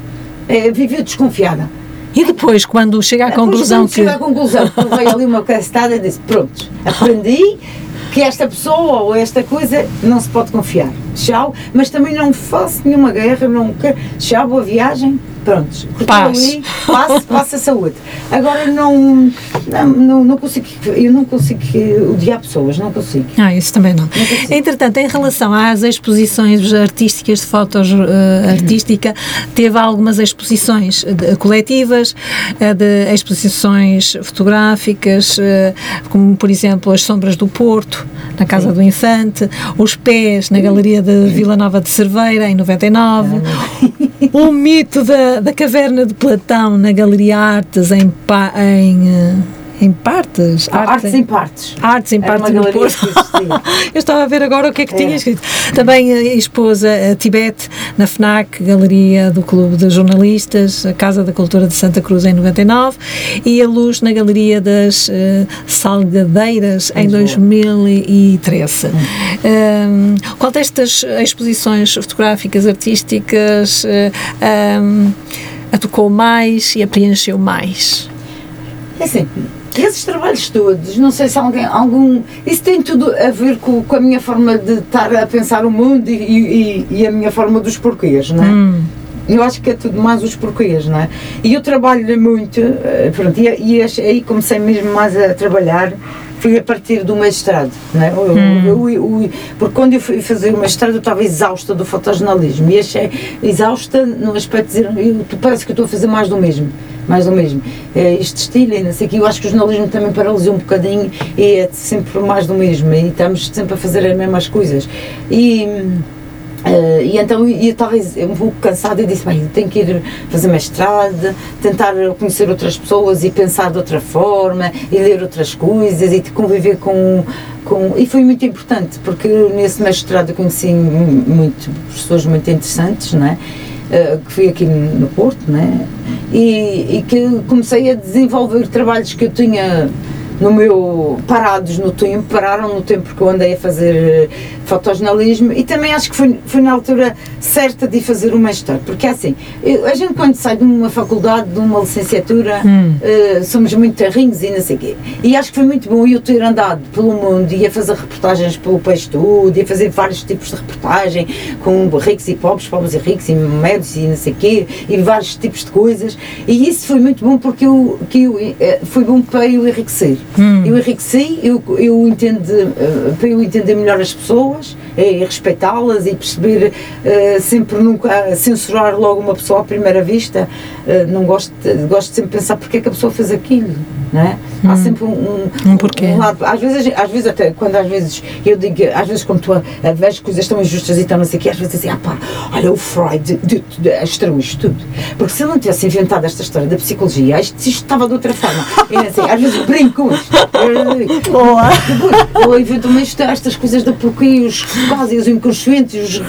É viver desconfiada. E depois, quando chega à Depois, conclusão quando que. chego à conclusão que veio ali uma castada e disse, pronto, aprendi que esta pessoa ou esta coisa não se pode confiar. Tchau, mas também não faço nenhuma guerra, não quero. Tchau, boa viagem, pronto. Paz. ali, passe, passa saúde. Agora não, não, não, não consigo, eu não consigo odiar pessoas, não consigo. Ah, isso também não. consigo. Entretanto, em relação às exposições artísticas, de fotos eh, artística, teve algumas exposições de- coletivas, eh, de exposições fotográficas, eh, como por exemplo as Sombras do Porto, na Casa do Infante, Os Pés, na Galeria de Vila Nova de Cerveira, em 99, o mito da, da Caverna de Platão, na Galeria Artes, em, em, eh, em partes. Artes em partes. Artes em Era partes no Porto. Eu estava a ver agora o que é que tinha Era. escrito. Também a esposa a Tibete, na FNAC, Galeria do Clube de Jornalistas, a Casa da Cultura de Santa Cruz em 99 e a Luz na Galeria das eh, Salgadeiras em 2013. Hum, qual destas exposições fotográficas, artísticas eh, hum, a tocou mais e a preencheu mais? É assim, esses trabalhos todos, não sei se alguém, algum. Isso tem tudo a ver com, com a minha forma de estar a pensar o mundo e, e- e a minha forma dos porquês, não é? Eu acho que é tudo mais os porquês, não é? E eu trabalho muito, eh, pronto, e, e aí comecei mesmo mais a trabalhar foi a partir do mestrado, né? Eu, eu, eu, porque quando eu fui fazer o mestrado eu estava exausta do fotojornalismo e achei exausta no aspecto de dizer, tu parece que eu estou a fazer mais do mesmo, mais do mesmo. É, este estilo e não sei o que, eu acho que o jornalismo também paralisou um bocadinho e é sempre mais do mesmo e estamos sempre a fazer as mesmas coisas. E Uh, e então eu estava um pouco cansada e disse, bem, tenho que ir fazer mestrado, tentar conhecer outras pessoas e pensar de outra forma e ler outras coisas e conviver com, com... E foi muito importante, porque nesse mestrado eu conheci muito, pessoas muito interessantes, não é? Uh, que fui aqui no Porto, né? E, e que comecei a desenvolver trabalhos que eu tinha no meu parados no tempo, pararam no tempo que eu andei a fazer eh, fotojornalismo e também acho que foi, foi na altura certa de fazer o mestrado, porque é assim, eu, a gente quando sai de uma faculdade, de uma licenciatura, hum. uh, somos muito terrinhos e não sei o quê. E acho que foi muito bom eu ter andado pelo mundo e a fazer reportagens pelo país todo, e a fazer vários tipos de reportagem com ricos e pobres, pobres e ricos, e médios e não sei o quê, e vários tipos de coisas. E isso foi muito bom porque eu, que eu, uh, foi bom para eu enriquecer. Hum. Eu enriqueci, eu, eu entendo, uh, para eu entender melhor as pessoas, e respeitá-las e perceber, uh, sempre nunca censurar logo uma pessoa à primeira vista. Uh, não gosto, gosto sempre de pensar porque é que a pessoa fez aquilo. Não é? Hum. Há sempre um, um, um, porquê. um lado. Às vezes, às vezes, até quando às vezes eu digo, às vezes, quando tu a, a vês coisas tão injustas e tão não sei o que, às vezes assim, ah pá, olha, o Freud estragou isto tudo. Porque se ele não tivesse inventado esta história da psicologia, isto, isto estava de outra forma. E, assim, às vezes brinco com isto. Boa! Ele inventou estas coisas da porquê, os quase os inconscientes, os,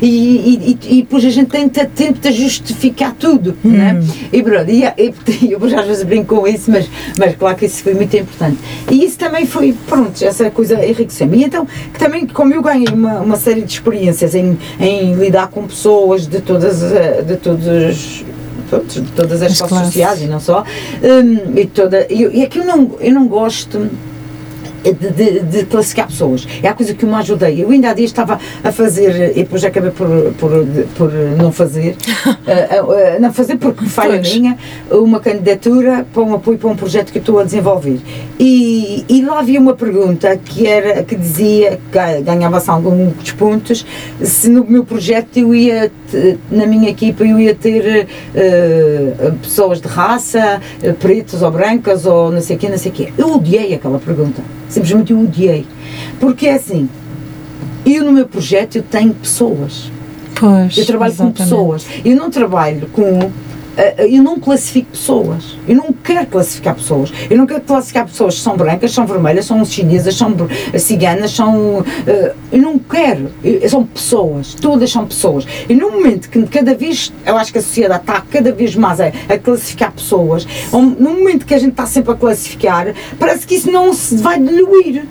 e, e, e, depois a gente tenta, tenta justificar tudo. Hum. Né? E pronto, e, e, eu às vezes brinco com isso, mas, mas claro que isso foi muito importante. E isso também foi, pronto, essa coisa enriqueceu-me. E então, que também, como eu ganhei uma, uma série de experiências em, em lidar com pessoas de todas, de todos de todas as classes sociais e não só, um, e, toda, e, e é que eu não, eu não gosto de, de, de, classificar pessoas. É a coisa que eu me ajudei. Eu ainda há dias estava a fazer, e depois acabei por, por, por não fazer, não fazer porque falha minha, uma candidatura para um apoio para um projeto que eu estou a desenvolver. E, e lá havia uma pergunta que, era, que dizia, que ganhava-se alguns pontos, se no meu projeto eu ia, na minha equipa, eu ia ter uh, pessoas de raça, pretas ou brancas ou não sei o quê, não sei o quê. Eu odiei aquela pergunta simplesmente eu odiei. Porque é assim, eu no meu projeto eu tenho pessoas. Pois, eu trabalho exatamente. com pessoas. Eu não trabalho com eh, eh, eu não classifico pessoas. Eu não quero classificar pessoas. Eu não quero classificar pessoas que são brancas, são vermelhas, são chinesas, são ciganas, são. Eh, eu não quero. são pessoas. Todas são pessoas. E no momento que cada vez. Eu acho que a sociedade está cada vez mais a, a classificar pessoas. No momento que a gente está sempre a classificar, parece que isso não se vai diluir.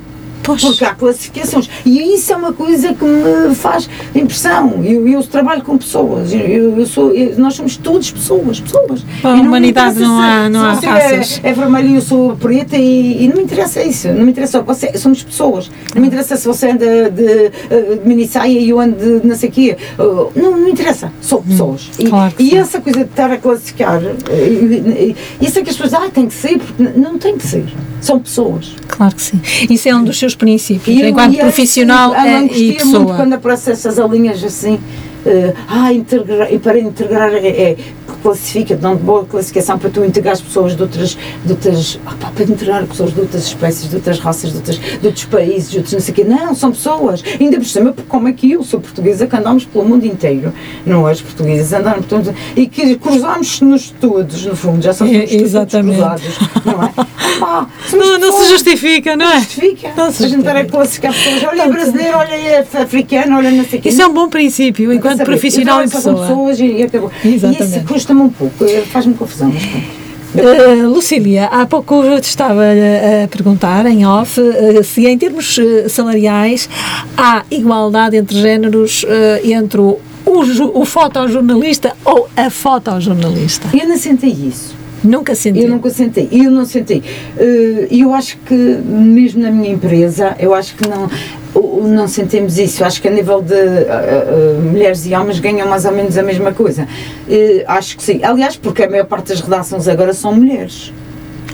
Pois. Porque há classificações. E isso é uma coisa que me faz impressão. Eu, eu trabalho com pessoas. Eu, eu sou, eu, nós somos todos pessoas. pessoas. Para a humanidade não, há, não há é, raças. É, é vermelho e eu sou preta e, e, não me interessa isso. Não me interessa. Você, somos pessoas. Não me interessa se você anda de, de, de mini saia e eu ando de não sei o quê. Uh, não, não me interessa. Sou hum, pessoas. Hum, claro e, e essa coisa de estar a classificar, e, isso é que as pessoas, ah, tem que ser, porque não tem que ser. São pessoas. Claro que sim. Isso é um dos seus princípios, eu, enquanto profissional assim, é, e pessoa. Muito quando aparecem essas alinhas assim, uh, ah, integrar, e para integrar é, é classifica, dão de boa classificação para tu integrar as pessoas de outras, de outras opa, para integrar pessoas de outras espécies, de outras raças, de, outras, de outros países, de outros não sei o quê. Não, são pessoas. Ainda por cima, como é que eu sou portuguesa, que andamos pelo mundo inteiro, não é? Os portugueses andaram por todo e que cruzamos-nos todos, no fundo, já somos é, Exatamente. cruzados, não é? Opa, não, não se justifica, não é? Justifica. Não se justifica. A gente a classificar pessoas, olha é brasileiro, olha é africano, olha não sei o quê. Isso é um bom princípio, enquanto profissional e pessoa. pessoas e acabou. Exatamente. E isso custa-me um pouco, faz-me confusão, mas pronto. Uh, Lucília, há pouco eu te estava a perguntar em off uh, se em termos uh, salariais há igualdade entre géneros entre o, o, o fotojornalista ou a fotojornalista. Eu não senti isso. Nunca senti. Eu nunca senti. Eu não senti. Eh, E eu acho que, mesmo na minha empresa, eu acho que não, não sentimos isso. Acho que a nível de eh, eh, mulheres e homens ganham mais ou menos a mesma coisa. Eh, acho que sim. Aliás, porque a maior parte das redações agora são mulheres.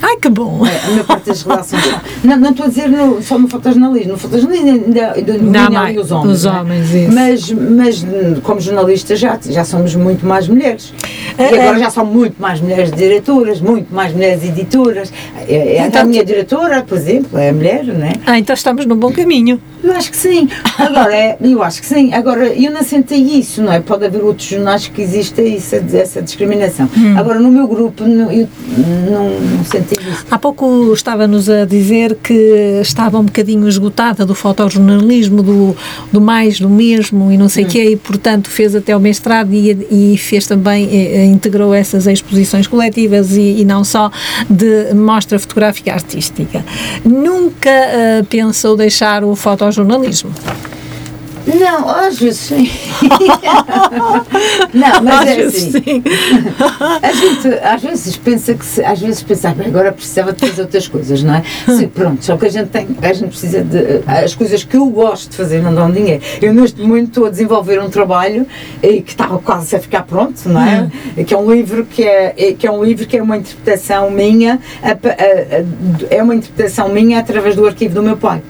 Ai, que bom! A maior parte das redações são. Não, não estou a dizer no, só no fotojornalismo. No fotojornalismo ainda, ainda mais, os homens. os é? homens, isso. Mas, mas como jornalistas já, já somos muito mais mulheres. E É, agora é. já são muito mais mulheres diretoras, muito mais mulheres editoras. É, é Então, a minha diretora, por exemplo, é mulher, não é? Ah, então estamos num bom caminho. Eu acho que sim. Agora, é, eu acho que sim. Agora, eu não senti isso, não é? Pode haver outros jornais que exista isso, essa discriminação. Hum. Agora, no meu grupo, eu não, não senti Há pouco estava-nos a dizer que estava um bocadinho esgotada do fotojornalismo, do, do mais, do mesmo e não sei o quê, e portanto fez até o mestrado e, e fez também, eh, integrou essas exposições coletivas e, e não só de mostra fotográfica artística. Nunca eh, pensou deixar o fotojornalismo? Não, às vezes sim. não, mas é assim. sim. A gente às vezes pensa que se, às vezes pensa, "Ah, agora precisava de fazer outras coisas, não é? Sim, pronto, só que a gente tem, a gente precisa de as coisas que eu gosto de fazer não dão dinheiro. Eu neste momento estou a desenvolver um trabalho eh, que está quase a ficar pronto, não é? Que é um livro que é, que é um livro que é uma interpretação minha, a a- a- é uma interpretação minha através do arquivo do meu pai.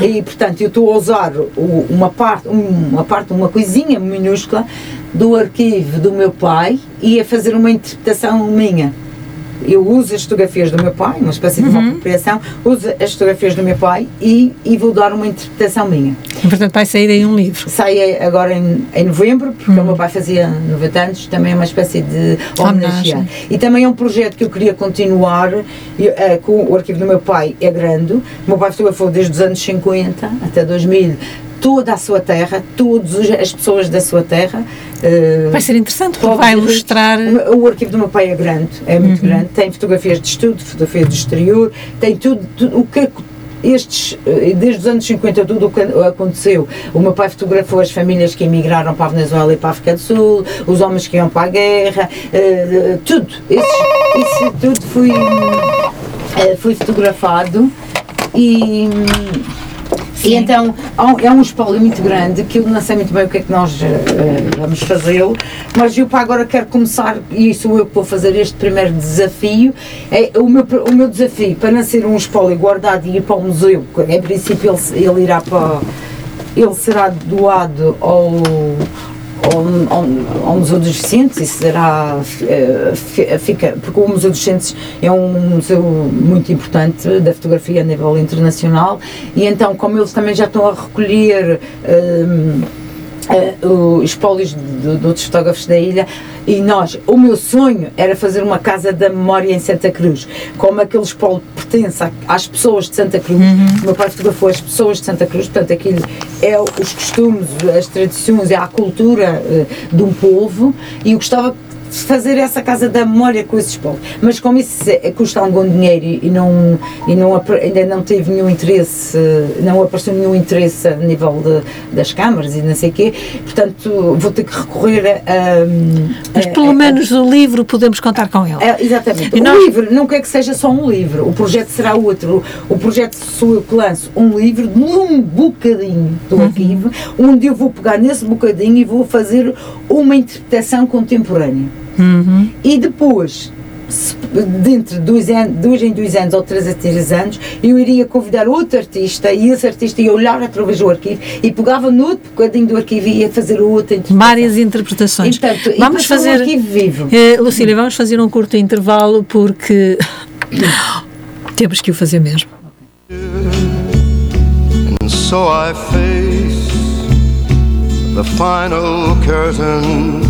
E, portanto, eu estou a usar uma parte, uma parte, uma coisinha minúscula do arquivo do meu pai e a fazer uma interpretação minha. Eu uso as fotografias do meu pai, uma espécie de uma apropriação, uso as fotografias do meu pai e, e vou dar uma interpretação minha. E, portanto vai sair aí um livro. Sai agora em, em novembro, porque o meu pai fazia 90 anos, também é uma espécie de homenagem. E também é um projeto que eu queria continuar, e, eh, com o arquivo do meu pai é grande. O meu pai fotografou desde os anos 50 até 2000 toda a sua terra, todas as pessoas da sua terra. eh, Vai ser interessante porque vai ilustrar. O, o arquivo do meu pai é grande, é muito grande. Tem fotografias de estudo, fotografias do exterior, tem tudo, tudo o que estes, eh, desde os anos 50, tudo o que aconteceu. O meu pai fotografou as famílias que emigraram para a Venezuela e para a África do Sul, os homens que iam para a guerra, eh, tudo. Isso, tudo foi, eh, foi fotografado e. E então é um espólio muito grande que eu não sei muito bem o que é que nós eh, vamos fazê-lo, mas eu para agora quero começar, e sou eu que vou fazer este primeiro desafio. É, o, meu, o meu desafio para não ser um espólio guardado e ir para o museu, em princípio ele, ele irá para. Ele será doado ao, ao, Museu dos Cientes e será, eh, fi- fica, porque o Museu dos Cientes é um museu muito importante da fotografia a nível internacional e então como eles também já estão a recolher hum, eh, os espólios de, de outros fotógrafos da ilha e nós, o meu sonho era fazer uma casa da memória em Santa Cruz, como aquele espólio pertence às pessoas de Santa Cruz, o meu pai fotografou as pessoas de Santa Cruz, portanto aquilo é os costumes, as tradições, é a cultura eh, de um povo e eu gostava fazer essa casa da memória com esses povos. Mas como isso é- custa algum dinheiro e não, e não, ainda não teve nenhum interesse, não apareceu nenhum interesse a nível de- das câmaras e não sei o quê, portanto vou ter que recorrer a. Mas a- pelo a- menos o livro podemos contar com ele. é, exatamente. E o nós- livro, não quer que seja só um livro, o projeto será outro. O projeto sou eu que lanço um livro de um bocadinho do Uhum. arquivo, onde eu vou pegar nesse bocadinho e vou fazer uma interpretação contemporânea. Uhum. E depois, dentro de dois, anos, dois em dois anos ou três a três anos, eu iria convidar outro artista e esse artista ia olhar através do arquivo e pegava no outro bocadinho do arquivo e ia fazer outra interpretação. Várias interpretações. Portanto, e vamos um fazer. arquivo vivo. Eh, Lucília, vamos fazer um curto intervalo porque temos que o fazer mesmo. And so I face the final curtain.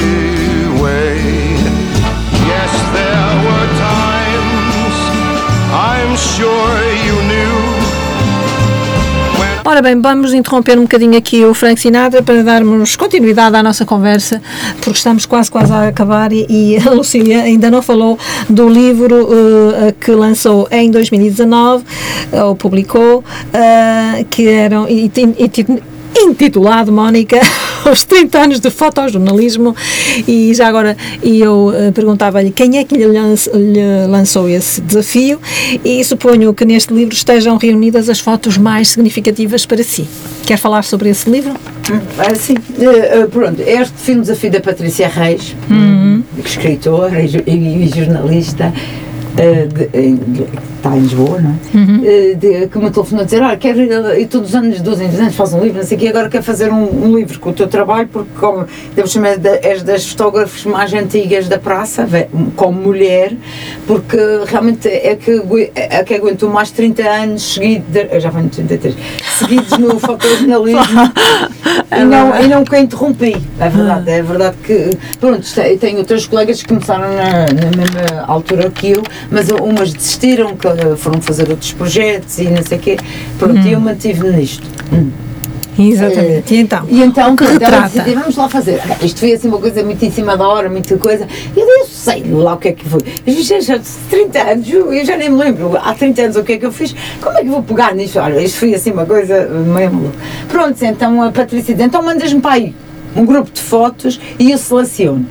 Ora bem, vamos interromper um bocadinho aqui o Frank Sinatra para darmos continuidade à nossa conversa, porque estamos quase, quase a acabar e, e a Lucília ainda não falou do livro eh, que lançou em 2019, eh, ou publicou, eh, que eram intitulado Mónica os 30 anos de fotojornalismo. E já agora e eu eh, perguntava-lhe quem é que lhe, lanç- lhe lançou esse desafio? E suponho que neste livro estejam reunidas as fotos mais significativas para si. Quer falar sobre esse livro? Ah, sim, Eh, eh, pronto, este foi um desafio da Patrícia Reis, escritora e, jo- e- e jornalista, eh, de- em- de- está Lisboa, não é? Eh, de- que me telefonou a dizer, olha, quero, ir- e todos os anos, de 12 em 12 anos, faz um livro, não sei o quê, agora quero fazer um, um livro com o teu trabalho, porque como, devo chamar, da- és das fotógrafas mais antigas da praça, como mulher, porque realmente é que, é que aguentou mais de 30 anos seguidos, eu já venho de 33, seguidos no fotojornalismo, e não, e não que a interrompi. É verdade, é verdade que. Pronto, tem- tenho outras colegas que começaram na, na mesma altura que eu, mas umas desistiram, que foram fazer outros projetos e não sei o quê. Pronto, e eu mantive-me nisto. Hum. Exatamente. E então? E então, que ela retrata? vamos lá fazer. Isto foi assim uma coisa muito em cima da hora, muita coisa. E eu disse, sei lá o que é que foi. Eu já, já 30 anos, eu já nem me lembro. Há 30 anos o que é que eu fiz? Como é que vou pegar nisto? Olha, isto foi assim uma coisa maluca. Pronto, então a Patrícia diz, então mandas-me para aí um grupo de fotos e eu seleciono.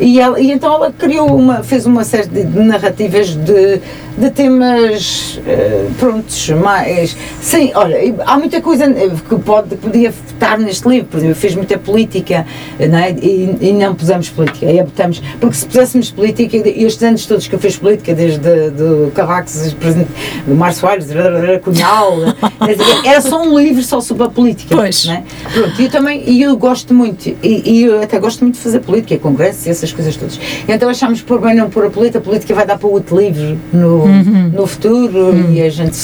E, ela, e então ela criou uma, fez uma série de narrativas de, de temas eh, prontos, mais. Sim, olha, e há muita coisa eh, que pode, podia estar neste livro, por exemplo, eu fiz muita política não é? e, e não pusemos política, aí botamos, porque se puséssemos política, e estes anos todos que eu fiz política, desde do Cavacos, do Márcio Soares, Cunhal, era só um livro só sobre a política. Pois. é? Pronto, e eu também, e eu gosto muito, e, e eu até gosto muito de fazer política, congressos e essas coisas todas. Então achámos por bem não pôr a política, a política vai dar para outro livro no, no futuro e a gente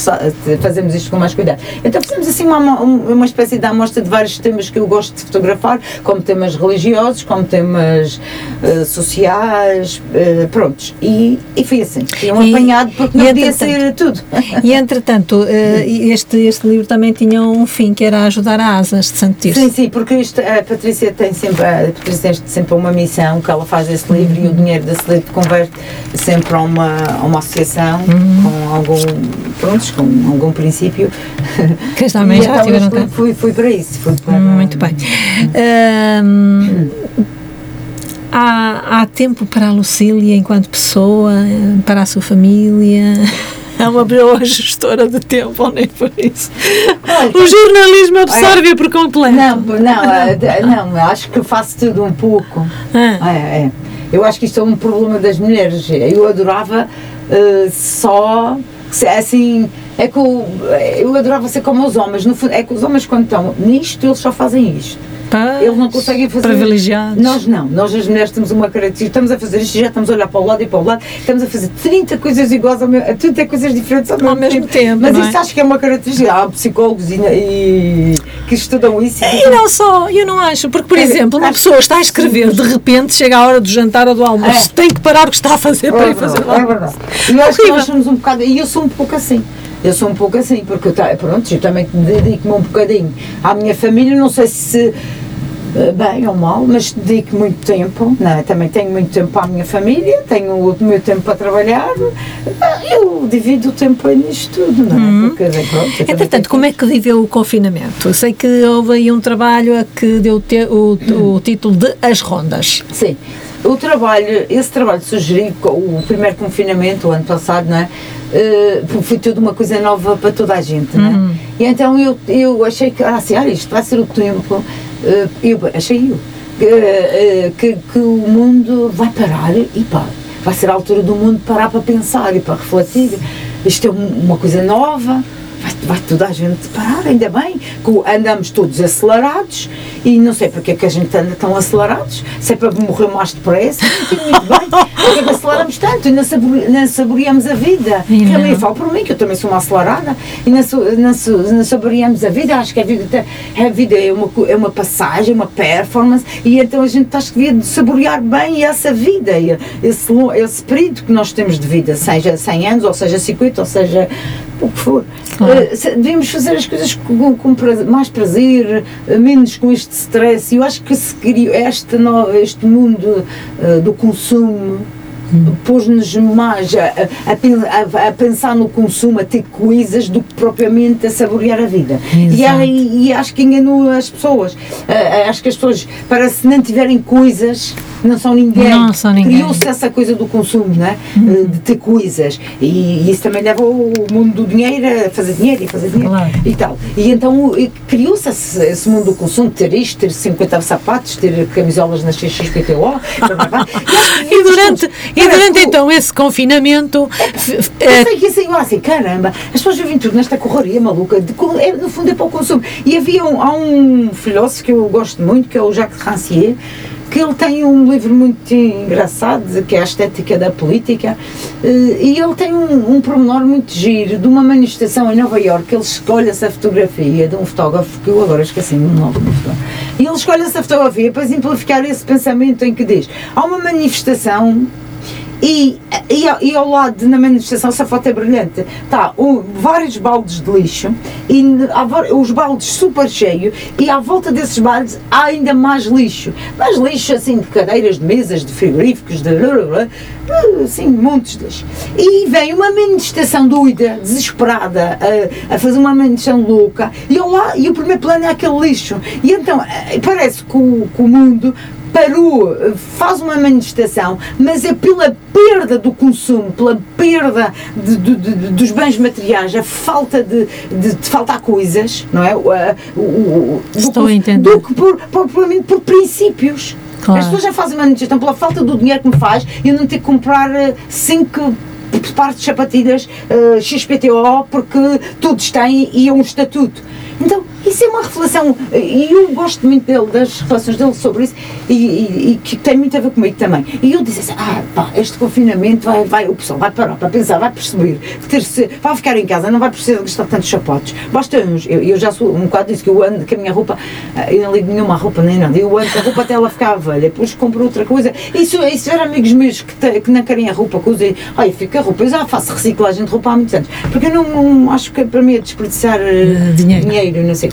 fazemos isto com mais cuidado. Então fizemos assim uma, uma, espécie de amostra de vários temas que eu gosto de fotografar, como temas religiosos, como temas eh, sociais, eh, prontos. E, e foi assim, foi um E- apanhado porque não podia ser tudo. E entretanto, eh, este, este livro também tinha um fim que era ajudar a Asas de Santo Tirso. Sim, sim, porque isto, a Patrícia tem sempre, a Patrícia tem sempre uma missão que ela faz esse livro e o dinheiro desse livro converte sempre a uma, a uma associação com algum, prontos, com algum princípio. Que também já então tiveram fui, fui, fui para isso. Fui para, Muito bem. Ahm, há, há tempo para a Lucília enquanto pessoa, para a sua família? É uma boa gestora de tempo, nem por isso? O jornalismo absorve por completo. Não, não, eh, não, acho que faço tudo um pouco. Ah, É, é. Eu acho que isto é um problema das mulheres. Eu adorava eh, só assim. É que eu, eu adorava ser como os homens. No fundo, é que os homens, quando estão nisto, eles só fazem isto. pá, Eles não conseguem fazer. Privilegiados. Nós não. Nós, as mulheres, temos uma característica. Estamos a fazer isto e já estamos a olhar para o lado e para o lado. Estamos a fazer 30 coisas iguais ao mesmo 30 coisas diferentes ao mesmo, Ao mesmo tempo, Mas é? isso acho que é uma característica. Há psicólogos e, e que estudam isso. E não só, eu não acho, porque, por É, exemplo, uma pessoa está a escrever, de repente chega a hora do jantar ou do almoço, É. tem que parar o que está a fazer para É ir fazer é verdade. E eu acho que nós somos um bocado, e eu sou um pouco assim. Eu sou um pouco assim, porque eu, pronto, eu também dedico-me um bocadinho à minha família, não sei se eh, bem ou mal, mas dedico muito tempo, né? também tenho muito tempo para a minha família, tenho o meu tempo para trabalhar, eh, eu divido o tempo nisto tudo, não é? Porque, pronto, Entretanto, como é que viveu o confinamento? Eu sei que houve aí um trabalho a que deu te- o, o título de As Rondas. Sim. O trabalho, esse trabalho sugerido o primeiro confinamento, o ano passado, não é? Eh, foi tudo uma coisa nova para toda a gente, é? E então eu, eu achei que, ah, assim, olha, isto vai ser o tempo, eh, eu achei eu, que, eh, que, que o mundo vai parar e pá, vai ser a altura do mundo parar para pensar e para refletir. Isto é um- uma coisa nova, vai, toda a gente parar, ainda bem, que andamos todos acelerados e não sei porque é que a gente anda tão acelerados, se é para morrer mais depressa, entendo muito bem, porque é que aceleramos tanto e não, sabore, não saboreamos a vida. E. Realmente, falo por mim, que eu também sou uma acelerada e não, não, não saboreamos a vida, acho que a vida, a vida é, uma, é uma passagem, uma performance e então a gente acho que devia saborear bem essa vida, esse, esse período que nós temos de vida, seja 100 anos, ou seja 50, ou seja o que for. Claro. Eh, devíamos fazer as coisas com, com prazer- mais prazer, eh, menos com este stress. Eu acho que se criou este, no- este mundo eh, do consumo pôs-nos mais a, a- a pen- a- a pensar no consumo, a ter coisas, do que propriamente a saborear a vida. E, aí- e acho que enganou as pessoas. Eh, acho que as pessoas, para se não tiverem coisas, não são ninguém. Não são ninguém. Criou-se essa coisa do consumo, não é? Eh, De ter coisas. E isso também leva o mundo do dinheiro a fazer dinheiro e fazer dinheiro Claro. e tal. E então e criou-se esse, esse mundo do consumo, ter isto, ter 50 sapatos, ter camisolas na XXPTO. E durante. E durante o- então esse confinamento, eu eh, sei que isso é igual assim, caramba, as pessoas vivem tudo nesta correria maluca, de, é, no fundo é para o consumo. E havia um, há um filósofo que eu gosto muito, que é o Jacques Rancière, que ele tem um livro muito engraçado, que é a Estética da Política, eh, e ele tem um, um pormenor muito giro de uma manifestação em Nova Iorque, ele escolhe essa fotografia de um fotógrafo, que eu agora esqueci o nome do fotógrafo, e ele escolhe essa fotografia para exemplificar esse pensamento em que diz, há uma manifestação e, e, e ao lado, na manifestação, essa foto é brilhante, está vários baldes de lixo, e os baldes super cheios, e à volta desses baldes há ainda mais lixo. Mais lixo, assim, de cadeiras, de mesas, de frigoríficos, de. assim, montes de lixo. E vem uma manifestação doida, desesperada, a, a fazer uma manifestação louca, e, ao lá, e o primeiro plano é aquele lixo. E então, eh, parece que o, que o mundo parou, faz uma manifestação, mas é pela perda do consumo, pela perda de- de- de- dos bens materiais, a falta de, faltar coisas, não é? O, a- o- o- do Estou a que- entender. Do que por, propriamente por princípios. Claro. As pessoas já fazem uma manifestação pela falta do dinheiro que me faz e eu não ter que comprar eh, cinco pares de sapatilhas eh, XPTO porque todos têm e é um estatuto. Então, isso é uma reflexão, eh, e eu gosto muito dele, das reflexões dele sobre isso, e, e- e que tem muito a ver comigo também. E eu disse assim, ah, pá, este confinamento vai, vai, o pessoal vai parar para pensar, vai perceber, que ter -se, vai ficar em casa, não vai precisar de gastar tantos sapatos. Basta uns, eu, eu já sou um bocado disso, que eu ando com a minha roupa, ah, eu não ligo nenhuma roupa nem nada, eu ando a roupa até ela ficar velha, depois compro outra coisa. Isso, isso era amigos meus que, te- que não querem a roupa que usem, ai, fica a roupa, eu já faço reciclagem de roupa há muitos anos, porque eu não, não acho que para mim é desperdiçar eh, dinheiro. dinheiro, não sei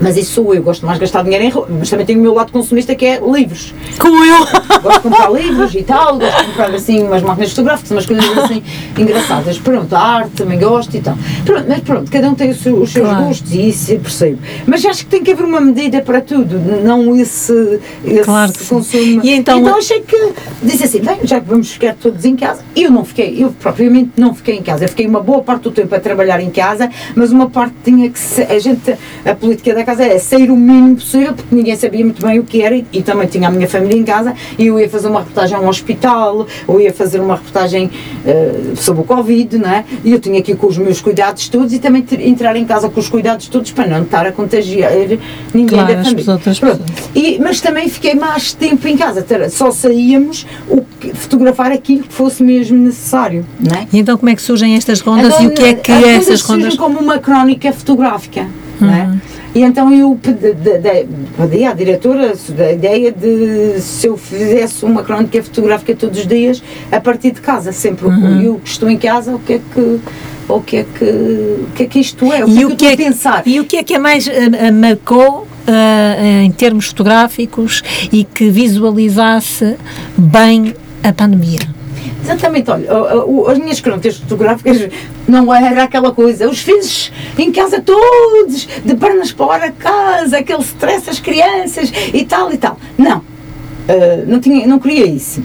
Mas isso sou eu, gosto mais de gastar dinheiro em roupa, mas também tenho o meu lado consumista que é livros. como eu. Gosto de comprar livros e tal, gosto de comprar assim umas máquinas fotográficas, umas coisas assim engraçadas. Pronto, a arte também gosto e tal. Pronto, mas pronto, cada um tem o seu- os seus Claro. gostos e isso eu percebo. Mas acho que tem que haver uma medida para tudo, não esse, esse Claro consumo. E então- achei que disse assim, bem, já que vamos ficar todos em casa, eu não fiquei, eu propriamente não fiquei em casa. Eu fiquei uma boa parte do tempo a trabalhar em casa, mas uma parte tinha que ser, a gente, a política da casa é sair o mínimo possível, porque ninguém sabia muito bem o que era e, e também tinha a minha família em casa e eu ia fazer uma reportagem a um hospital, ou ia fazer uma reportagem eh, sobre o Covid, não é? E eu tinha que ir com os meus cuidados todos e também entrar em casa com os cuidados todos para não estar a contagiar ninguém Claro, da as família. pessoas. E, mas também fiquei mais tempo em casa, só saíamos o que- fotografar aquilo que fosse mesmo necessário, não é? E então como é que surgem estas rondas e o que é que é coisas essas surgem rondas? como uma crónica fotográfica, não Uhum. é? E então eu pedi, à diretora a ideia de se eu fizesse uma crónica fotográfica todos os dias a partir de casa, sempre. Uhum. Eu que estou em casa, o que é que. O que é que, o que é que isto é? O que E é que que é a pensar? E o que é que é mais eh, marcou uh, em termos fotográficos e que visualizasse bem a pandemia. Exatamente, olha, as minhas crônicas fotográficas não era aquela coisa, os filhos em casa todos, de pernas para a casa, aquele stress, as crianças e tal e tal. Não, uh, não, tinha, não queria isso.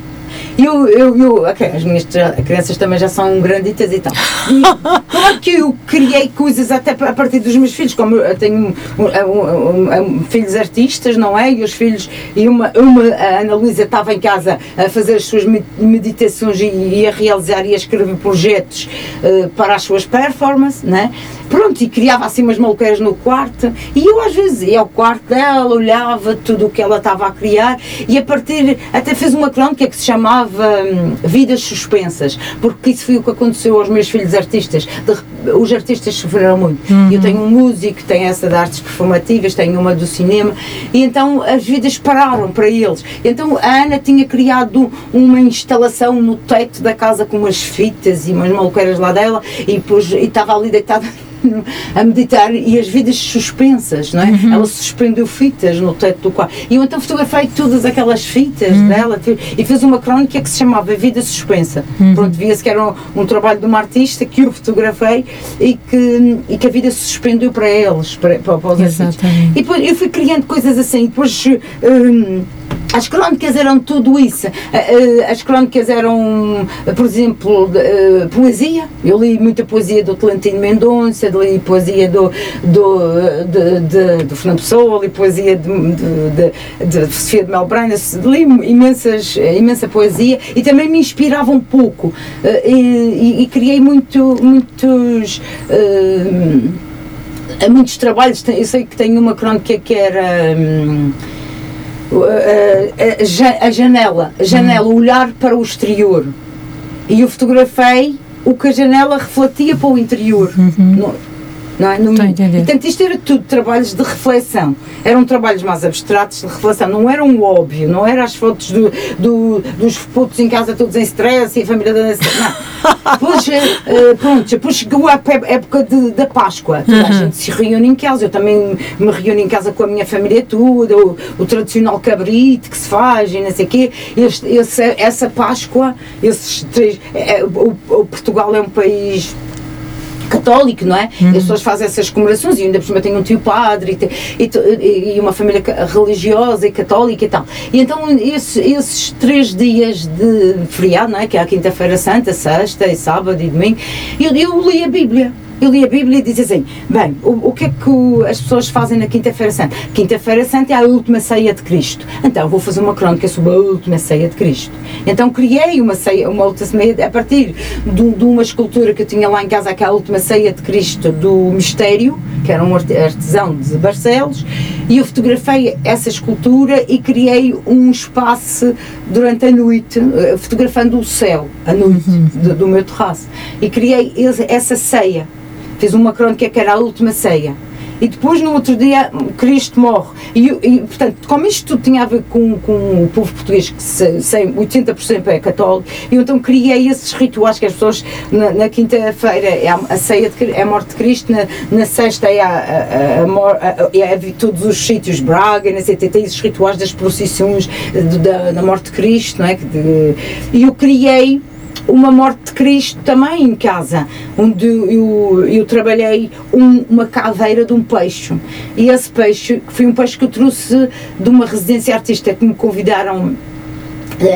Eu, eu, eu okay, as minhas crianças também já são granditas e tal. Claro que eu criei coisas até a partir dos meus filhos, como eu tenho um, um, filhos artistas, não é? E os filhos, e uma, uma a Ana Luísa estava em casa a fazer as suas meditações e, e a realizar e a escrever projetos uh, para as suas performances, né? Pronto, e criava assim umas maluqueiras no quarto, e eu às vezes ia ao quarto dela, olhava tudo o que ela estava a criar, e a partir, até fez uma crónica que se chamava hum, Vidas Suspensas, porque isso foi o que aconteceu aos meus filhos artistas. De, os artistas sofreram muito. Uhum. Eu tenho um músico, tenho essa de artes performativas, tenho uma do cinema, e então as vidas pararam para eles. Então a Ana tinha criado uma instalação no teto da casa com umas fitas e umas maluqueiras lá dela, e, e estava ali deitada a meditar e as vidas suspensas, não é? Uhum. Ela suspendeu fitas no teto do quarto. E eu então fotografei todas aquelas fitas uhum. dela e fiz uma crónica que se chamava Vida Suspensa. Uhum. Pronto, via-se que era um, um, trabalho de uma artista que eu fotografei e que, e que a vida se suspendeu para eles, para, para, para os Exatamente. E depois eu fui criando coisas assim, depois. Hum, as crónicas eram tudo isso. Eh, eh, as crónicas eram, por exemplo, eh, poesia. Eu li muita poesia do Tlantino Mendonça, li poesia do, do, de, de, do Fernando Pessoa, li poesia de, de, de, Sofia de Melbrenha, li imensas, imensa poesia e também me inspirava um pouco. E, e, e criei muito, muitos. Uh, muitos trabalhos, eu sei que tenho uma crónica que era. Um, a janela, a janela, o olhar para o exterior. E eu fotografei o que a janela refletia para o interior. Uhum não é? No, portanto, isto era tudo trabalhos de reflexão. Eram trabalhos mais abstratos de reflexão, não era um óbvio, não era as fotos do, do, dos putos em casa todos em stress e a família da. Não. Depois, uh, pronto, depois chegou a época de, da Páscoa, toda a uhum. gente se reúne em casa, eu também me reúno em casa com a minha família toda, o, o tradicional cabrito que se faz e não sei o quê. Este, esse, essa Páscoa, esses três. É, o, o Portugal é um país católico, não é? Uhum. As pessoas fazem essas comemorações e ainda por cima tem um tio padre e, e, e, uma família religiosa e católica e tal. E então esses, esses três dias de feriado, não é? Que é a quinta-feira santa, sexta e sábado e domingo, eu, eu li a Bíblia eu li a Bíblia e dizia assim: bem, o, o que é que as pessoas fazem na Quinta-feira Santa? Quinta-feira Santa é a última ceia de Cristo. Então vou fazer uma crónica sobre a última ceia de Cristo. Então criei uma ceia, uma última ceia a partir de, de uma escultura que eu tinha lá em casa, que é última ceia de Cristo do Mistério, que era um artesão de Barcelos, e eu fotografei essa escultura e criei um espaço durante a noite, eh, fotografando o céu, a noite, uhum. do, do meu terraço. E criei essa ceia Fiz uma crónica que era a última ceia. E depois, no outro dia, Cristo morre. E, e portanto, como isto tudo tinha a ver com, com o povo português, que se, 80% é católico, eu então criei esses rituais que as pessoas, na, na quinta-feira é a, a, ceia, de, é a morte de Cristo, na, na sexta é, a, a, a, é todos os sítios, Braga, não sei, tem esses rituais das procissões da, da morte de Cristo, não é? E eu criei uma morte de Cristo também em casa, onde eu, eu trabalhei um, uma caveira de um peixe. E esse peixe foi um peixe que eu trouxe de uma residência artística que me convidaram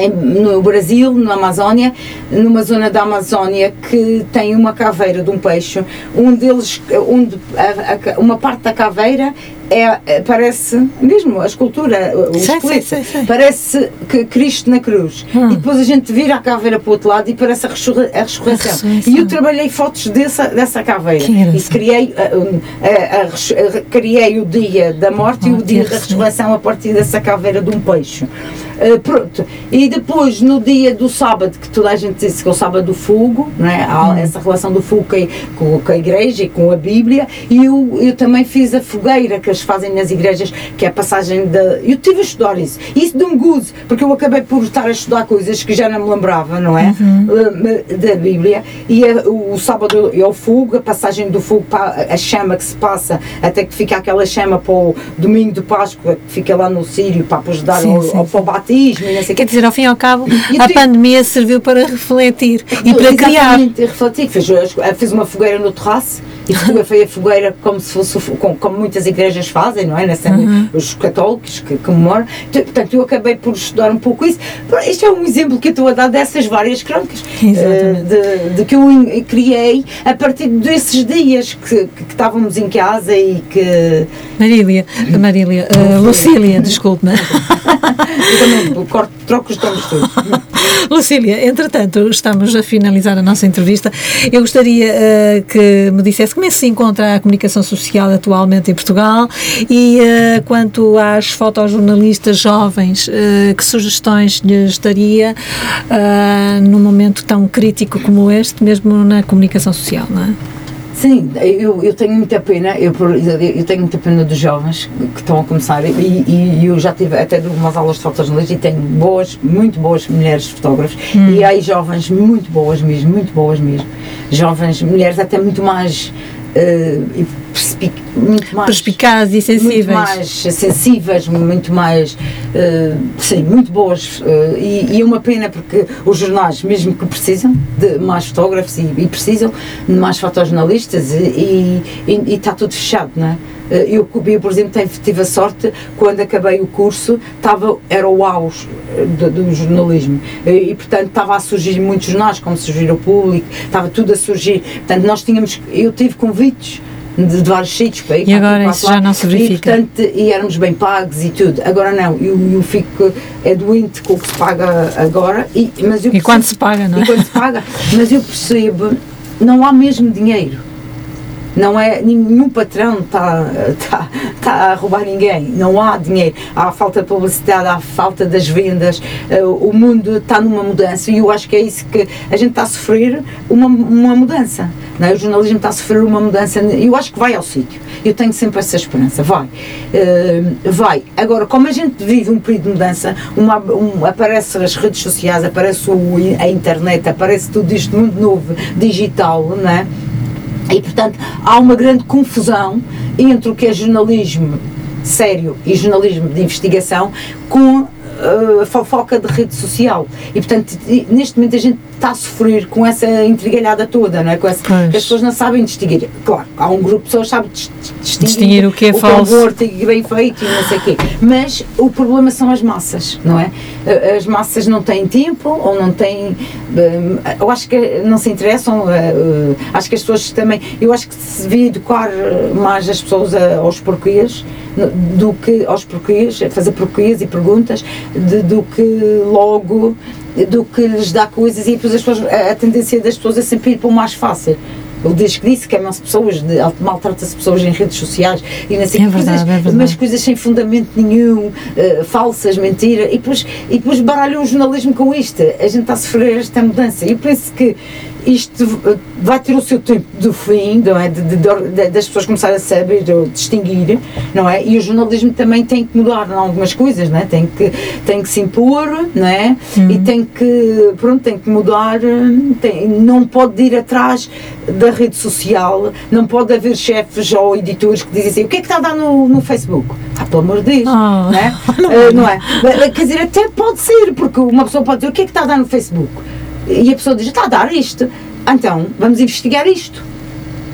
no Brasil, na Amazónia, numa zona da Amazónia que tem uma caveira de um peixe, um deles, onde a, a, uma parte da caveira é, é, parece, mesmo a escultura, o sei, sei, sei, parece que Cristo na cruz. Hum. E depois a gente vira a caveira para o outro lado e parece a, ressurre, a ressurreição. E eu trabalhei fotos dessa, dessa caveira. E criei, a, criei o dia da morte e o dia da ressurreição a partir dessa caveira de um peixe. Uh, pronto. E depois, no dia do sábado, que toda a gente disse que é o sábado do fogo, não é? há Hum. essa relação do fogo com a, com- a igreja e com a Bíblia, e eu, eu também fiz a fogueira que eles fazem nas igrejas, que é a passagem da. Eu tive a estudar isso. Isso de um gozo, porque eu acabei por estar a estudar coisas que já não me lembrava, não é? Uhum. Uh, Da Bíblia. E a- o, o sábado é o fogo, a passagem do fogo para a chama que se passa, até que fica aquela chama para o domingo de Páscoa, que fica lá no Sírio para ajudar Sim, ao, sim, ao, o batismo e não sei Quer dizer, ao fim e ao cabo, E a pandemia serviu para refletir e para criar. Refletir. Fez, fez uma fogueira no terraço e fotografei a fogueira como se fosse, como, como muitas igrejas fazem, não é? Nessa, Uhum. Os católicos que comemoram. Portanto, eu acabei por estudar um pouco isso. Este é um exemplo que eu estou a dar dessas várias crónicas eh, de, de que eu criei a partir desses dias que, que, que estávamos em casa e que Marília, Marília, uh, Lucília, desculpe-me. também corto, troco os nomes todos. Lucília, entretanto, estamos a finalizar a nossa entrevista. Eu gostaria eh, que me dissesse como é que se encontra a comunicação social atualmente em Portugal e eh, quanto às fotojornalistas jovens, eh, que sugestões lhes daria num momento tão crítico como este, mesmo na comunicação social, não é? Sim, eu, eu tenho muita pena, eu, eu tenho muita pena dos jovens que estão a começar e, e eu já tive até dou umas aulas de fotojornalismo e tenho boas, muito boas mulheres fotógrafas e há aí jovens muito boas mesmo, muito boas mesmo. Jovens, mulheres até muito mais, eh, e muito mais Perspicazes e sensíveis. muito mais sensíveis, muito mais, eh, sim, muito boas. eh, e, e é uma pena porque os jornais, mesmo que precisam de mais fotógrafos e, e precisam de mais fotojornalistas, e, e- e está tudo fechado, não é? Eh, Eu, eu, por exemplo, tive, tive a sorte, quando acabei o curso, estava, era o auge eh, do, do jornalismo. Eh, E, portanto, estava a surgir muitos jornais, como surgir o público, estava tudo a surgir. Portanto, nós tínhamos, eu tive convites de, de vários sítios para ir E agora isso lá. já não se verifica. E, portanto, e éramos bem pagos e tudo. Agora não, eu, eu fico é doente com o que se paga agora. E, mas eu E quando percebo- se paga, não é? E quando se paga. Mas eu percebo, não há mesmo dinheiro. Não é, nenhum patrão está tá, tá a roubar ninguém, não há dinheiro, há falta de publicidade, há falta das vendas, eh, o mundo está numa mudança e eu acho que é isso que a gente está a sofrer uma, uma mudança. Não é? O jornalismo está a sofrer uma mudança, eu acho que vai ao sítio. Eu tenho sempre essa esperança, vai. Eh, vai. Agora, como a gente vive um período de mudança, uma, um, aparece as redes sociais, aparece o, a internet, aparece tudo isto mundo novo, digital, não é? E, portanto, há uma grande confusão entre o que é jornalismo sério e jornalismo de investigação com eh, a fofoca de rede social. E, portanto, e, neste momento a gente está a sofrer com essa intrigalhada toda, não é? Com essa, Pois. que as pessoas não sabem distinguir. Claro, há um grupo de pessoas que sabe dis- distinguir, Distinguir o que é o falso. Que é um artigo bem feito e não sei o quê. Mas o problema são as massas, não é? Eh, As massas não têm tempo ou não têm. eh, Eu acho que não se interessam. eh, eh, Acho que as pessoas também. Eu acho que se devia educar eh, mais as pessoas a- aos porquês do que aos porquês, fazer porquês e perguntas, de- do que logo do que lhes dá coisas e depois as pessoas, a, a tendência das pessoas é sempre ir para o mais fácil. Ele diz que disse, queimam-se pessoas, maltrata-se pessoas em redes sociais e não sei É que verdade, coisas, é mas coisas sem fundamento nenhum, eh, falsas, mentira, e depois, e depois baralham o jornalismo com isto. A gente está a sofrer esta mudança. Eu penso que isto vai ter o seu tempo do fim, não é? De, de- de- das pessoas começarem a saber ou distinguir, não é? E o jornalismo também tem que mudar em algumas coisas, não é? Tem que, tem que se impor, não é? E tem que, pronto, tem que mudar, tem- não pode ir atrás da rede social, não pode haver chefes ou editores que dizem assim, o que é que está a dar no, no Facebook? Ah, pelo amor de Deus, Oh. não é? Eh, não é? Quer dizer, até pode ser, porque uma pessoa pode dizer, o que é que está a dar no Facebook? E a pessoa diz, está a dar isto. Então, vamos investigar isto.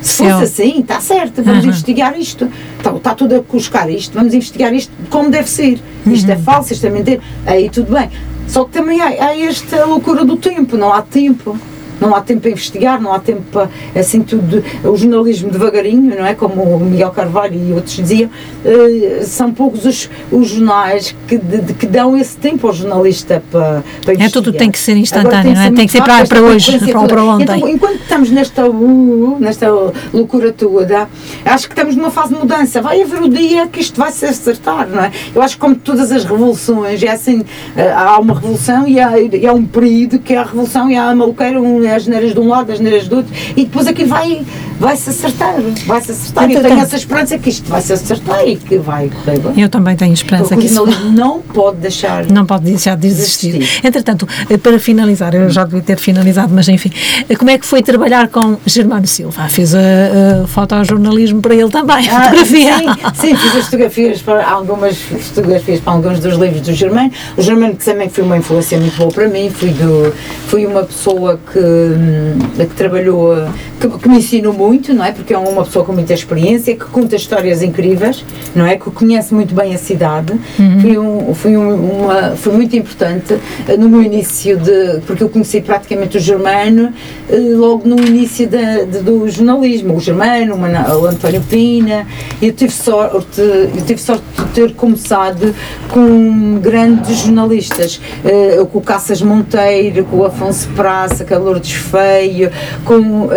Se fosse assim, está certo, vamos Uhum. investigar isto. Está, está tudo a cuscar isto, vamos investigar isto como deve ser. Isto é Uhum. falso, isto é mentira. Aí tudo bem. Só que também há, há esta loucura do tempo, não há tempo. Não há tempo para investigar, não há tempo para, assim, tudo, o jornalismo devagarinho, não é? Como o Miguel Carvalho e outros diziam, uh, são poucos os, os jornais que, de, de, que dão esse tempo ao jornalista para, para investigar. É, tudo tem que ser instantâneo, tem que ser, é? tem que ser para, para hoje, para, para ontem. Então, enquanto estamos nesta, uh, nesta loucura toda, acho que estamos numa fase de mudança. Vai haver o dia que isto vai se acertar, não é? Eu acho que como todas as revoluções, é assim, eh, há uma revolução e há, e há um período que é a revolução e há a maluqueira, um, é as neiras de um lado, as neiras do outro, e depois aquilo vai, vai se acertar, vai se acertar. Então, eu tenho essa esperança que isto vai se acertar e que vai correr bem. Eu também tenho esperança Porque que isso não pode deixar não pode deixar de existir. existir. Entretanto, eh, para finalizar, eu já devia ter finalizado, mas enfim, eh, como é que foi trabalhar com Germano Silva? Fez a, a fotojornalismo para ele também, ah, fotografia. Sim, sim, fiz as fotografias para algumas fotografias para alguns dos livros do Germano. O Germano que também foi uma influência muito boa para mim, fui, do, fui uma pessoa que, hum, que trabalhou, que, que, me ensinou muito, não é? Porque é uma pessoa com muita experiência, que conta histórias incríveis, não é? Que conhece muito bem a cidade. Uhum. Fui, um, fui um, uma, foi muito importante eh, no meu início de, porque eu conheci praticamente o Germano eh, logo no início de, de, do jornalismo, o Germano, o António Pina, eu tive sorte, eu tive sorte de ter começado com grandes jornalistas, uh, com o Caças Monteiro, com o Afonso Praça, com a Lourdes Feio, com uh,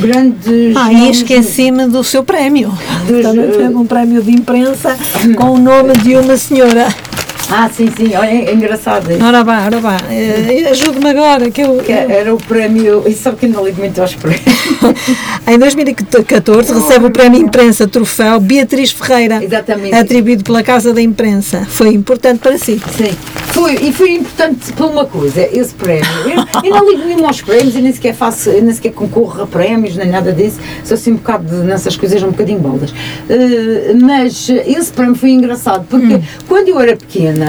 grandes. Ah, e esqueci-me do seu prémio. Dos, Também teve um prémio de imprensa com o nome de uma senhora. Ah, sim, sim, olha, é engraçado. Isso. Ora vá, ora vá, eh, ajude-me agora. Que eu, que era o prémio, e sabe que não ligo muito aos prémios. em 2014 recebe o prémio Imprensa Troféu Beatriz Ferreira, Exatamente. atribuído pela Casa da Imprensa. Foi importante para si? Sim, foi, e foi importante por uma coisa, esse prémio. Eu, eu não ligo nenhum aos prémios, eu nem sequer faço, eu nem sequer concorro a prémios, nem nada disso, sou assim um bocado de, nessas coisas, um bocadinho baldas. Uh, mas esse prémio foi engraçado, porque hum. quando eu era pequena,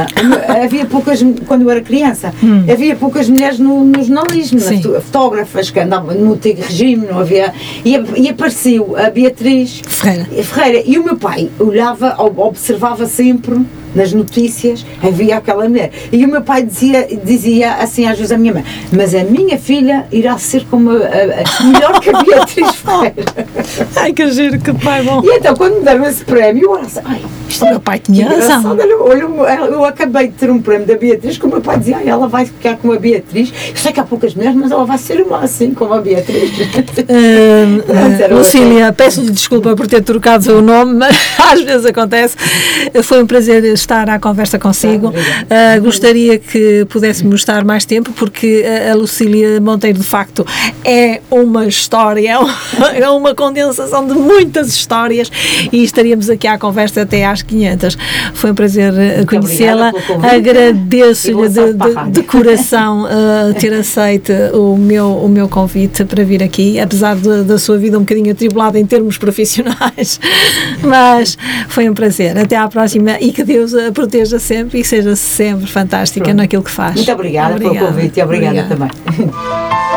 havia poucas, quando eu era criança, hum. havia poucas mulheres no, no jornalismo, fotógrafas que andavam no antigo regime, não havia. E, e apareceu a Beatriz Ferreira. Ferreira. E o meu pai olhava, observava sempre nas notícias havia aquela mulher. E o meu pai dizia, dizia assim às vezes à minha mãe: Mas a minha filha irá ser como a, a, melhor que a Beatriz Ferreira. Ai, que giro, que pai bom. E então, quando me deram esse prémio, eu assim, ai, isto o meu pai tinha razão. Eu, eu, acabei de ter um prémio da Beatriz, que o meu pai dizia: ai, ela vai ficar com a Beatriz. Eu sei que há poucas mulheres, mas ela vai ser uma assim, como a Beatriz. Uh, uh, Lucília, peço-lhe desculpa por ter trocado o nome, mas às vezes acontece. Foi um prazer estar à conversa consigo. Uh, gostaria que pudéssemos estar mais tempo, porque a Lucília Monteiro, de facto, é uma história, é uma condensação de muitas histórias e estaríamos aqui à conversa até às 500. Foi um prazer ah, conhecê-la. Agradeço-lhe de, de, de, coração uh, ter aceito o meu, o meu convite para vir aqui, apesar de, da sua vida um bocadinho atribulada em termos profissionais, mas foi um prazer. Até à próxima e que Deus a proteja sempre e seja sempre fantástica Pronto. naquilo que faz. Muito obrigada, obrigada. pelo convite e obrigada, obrigada. também.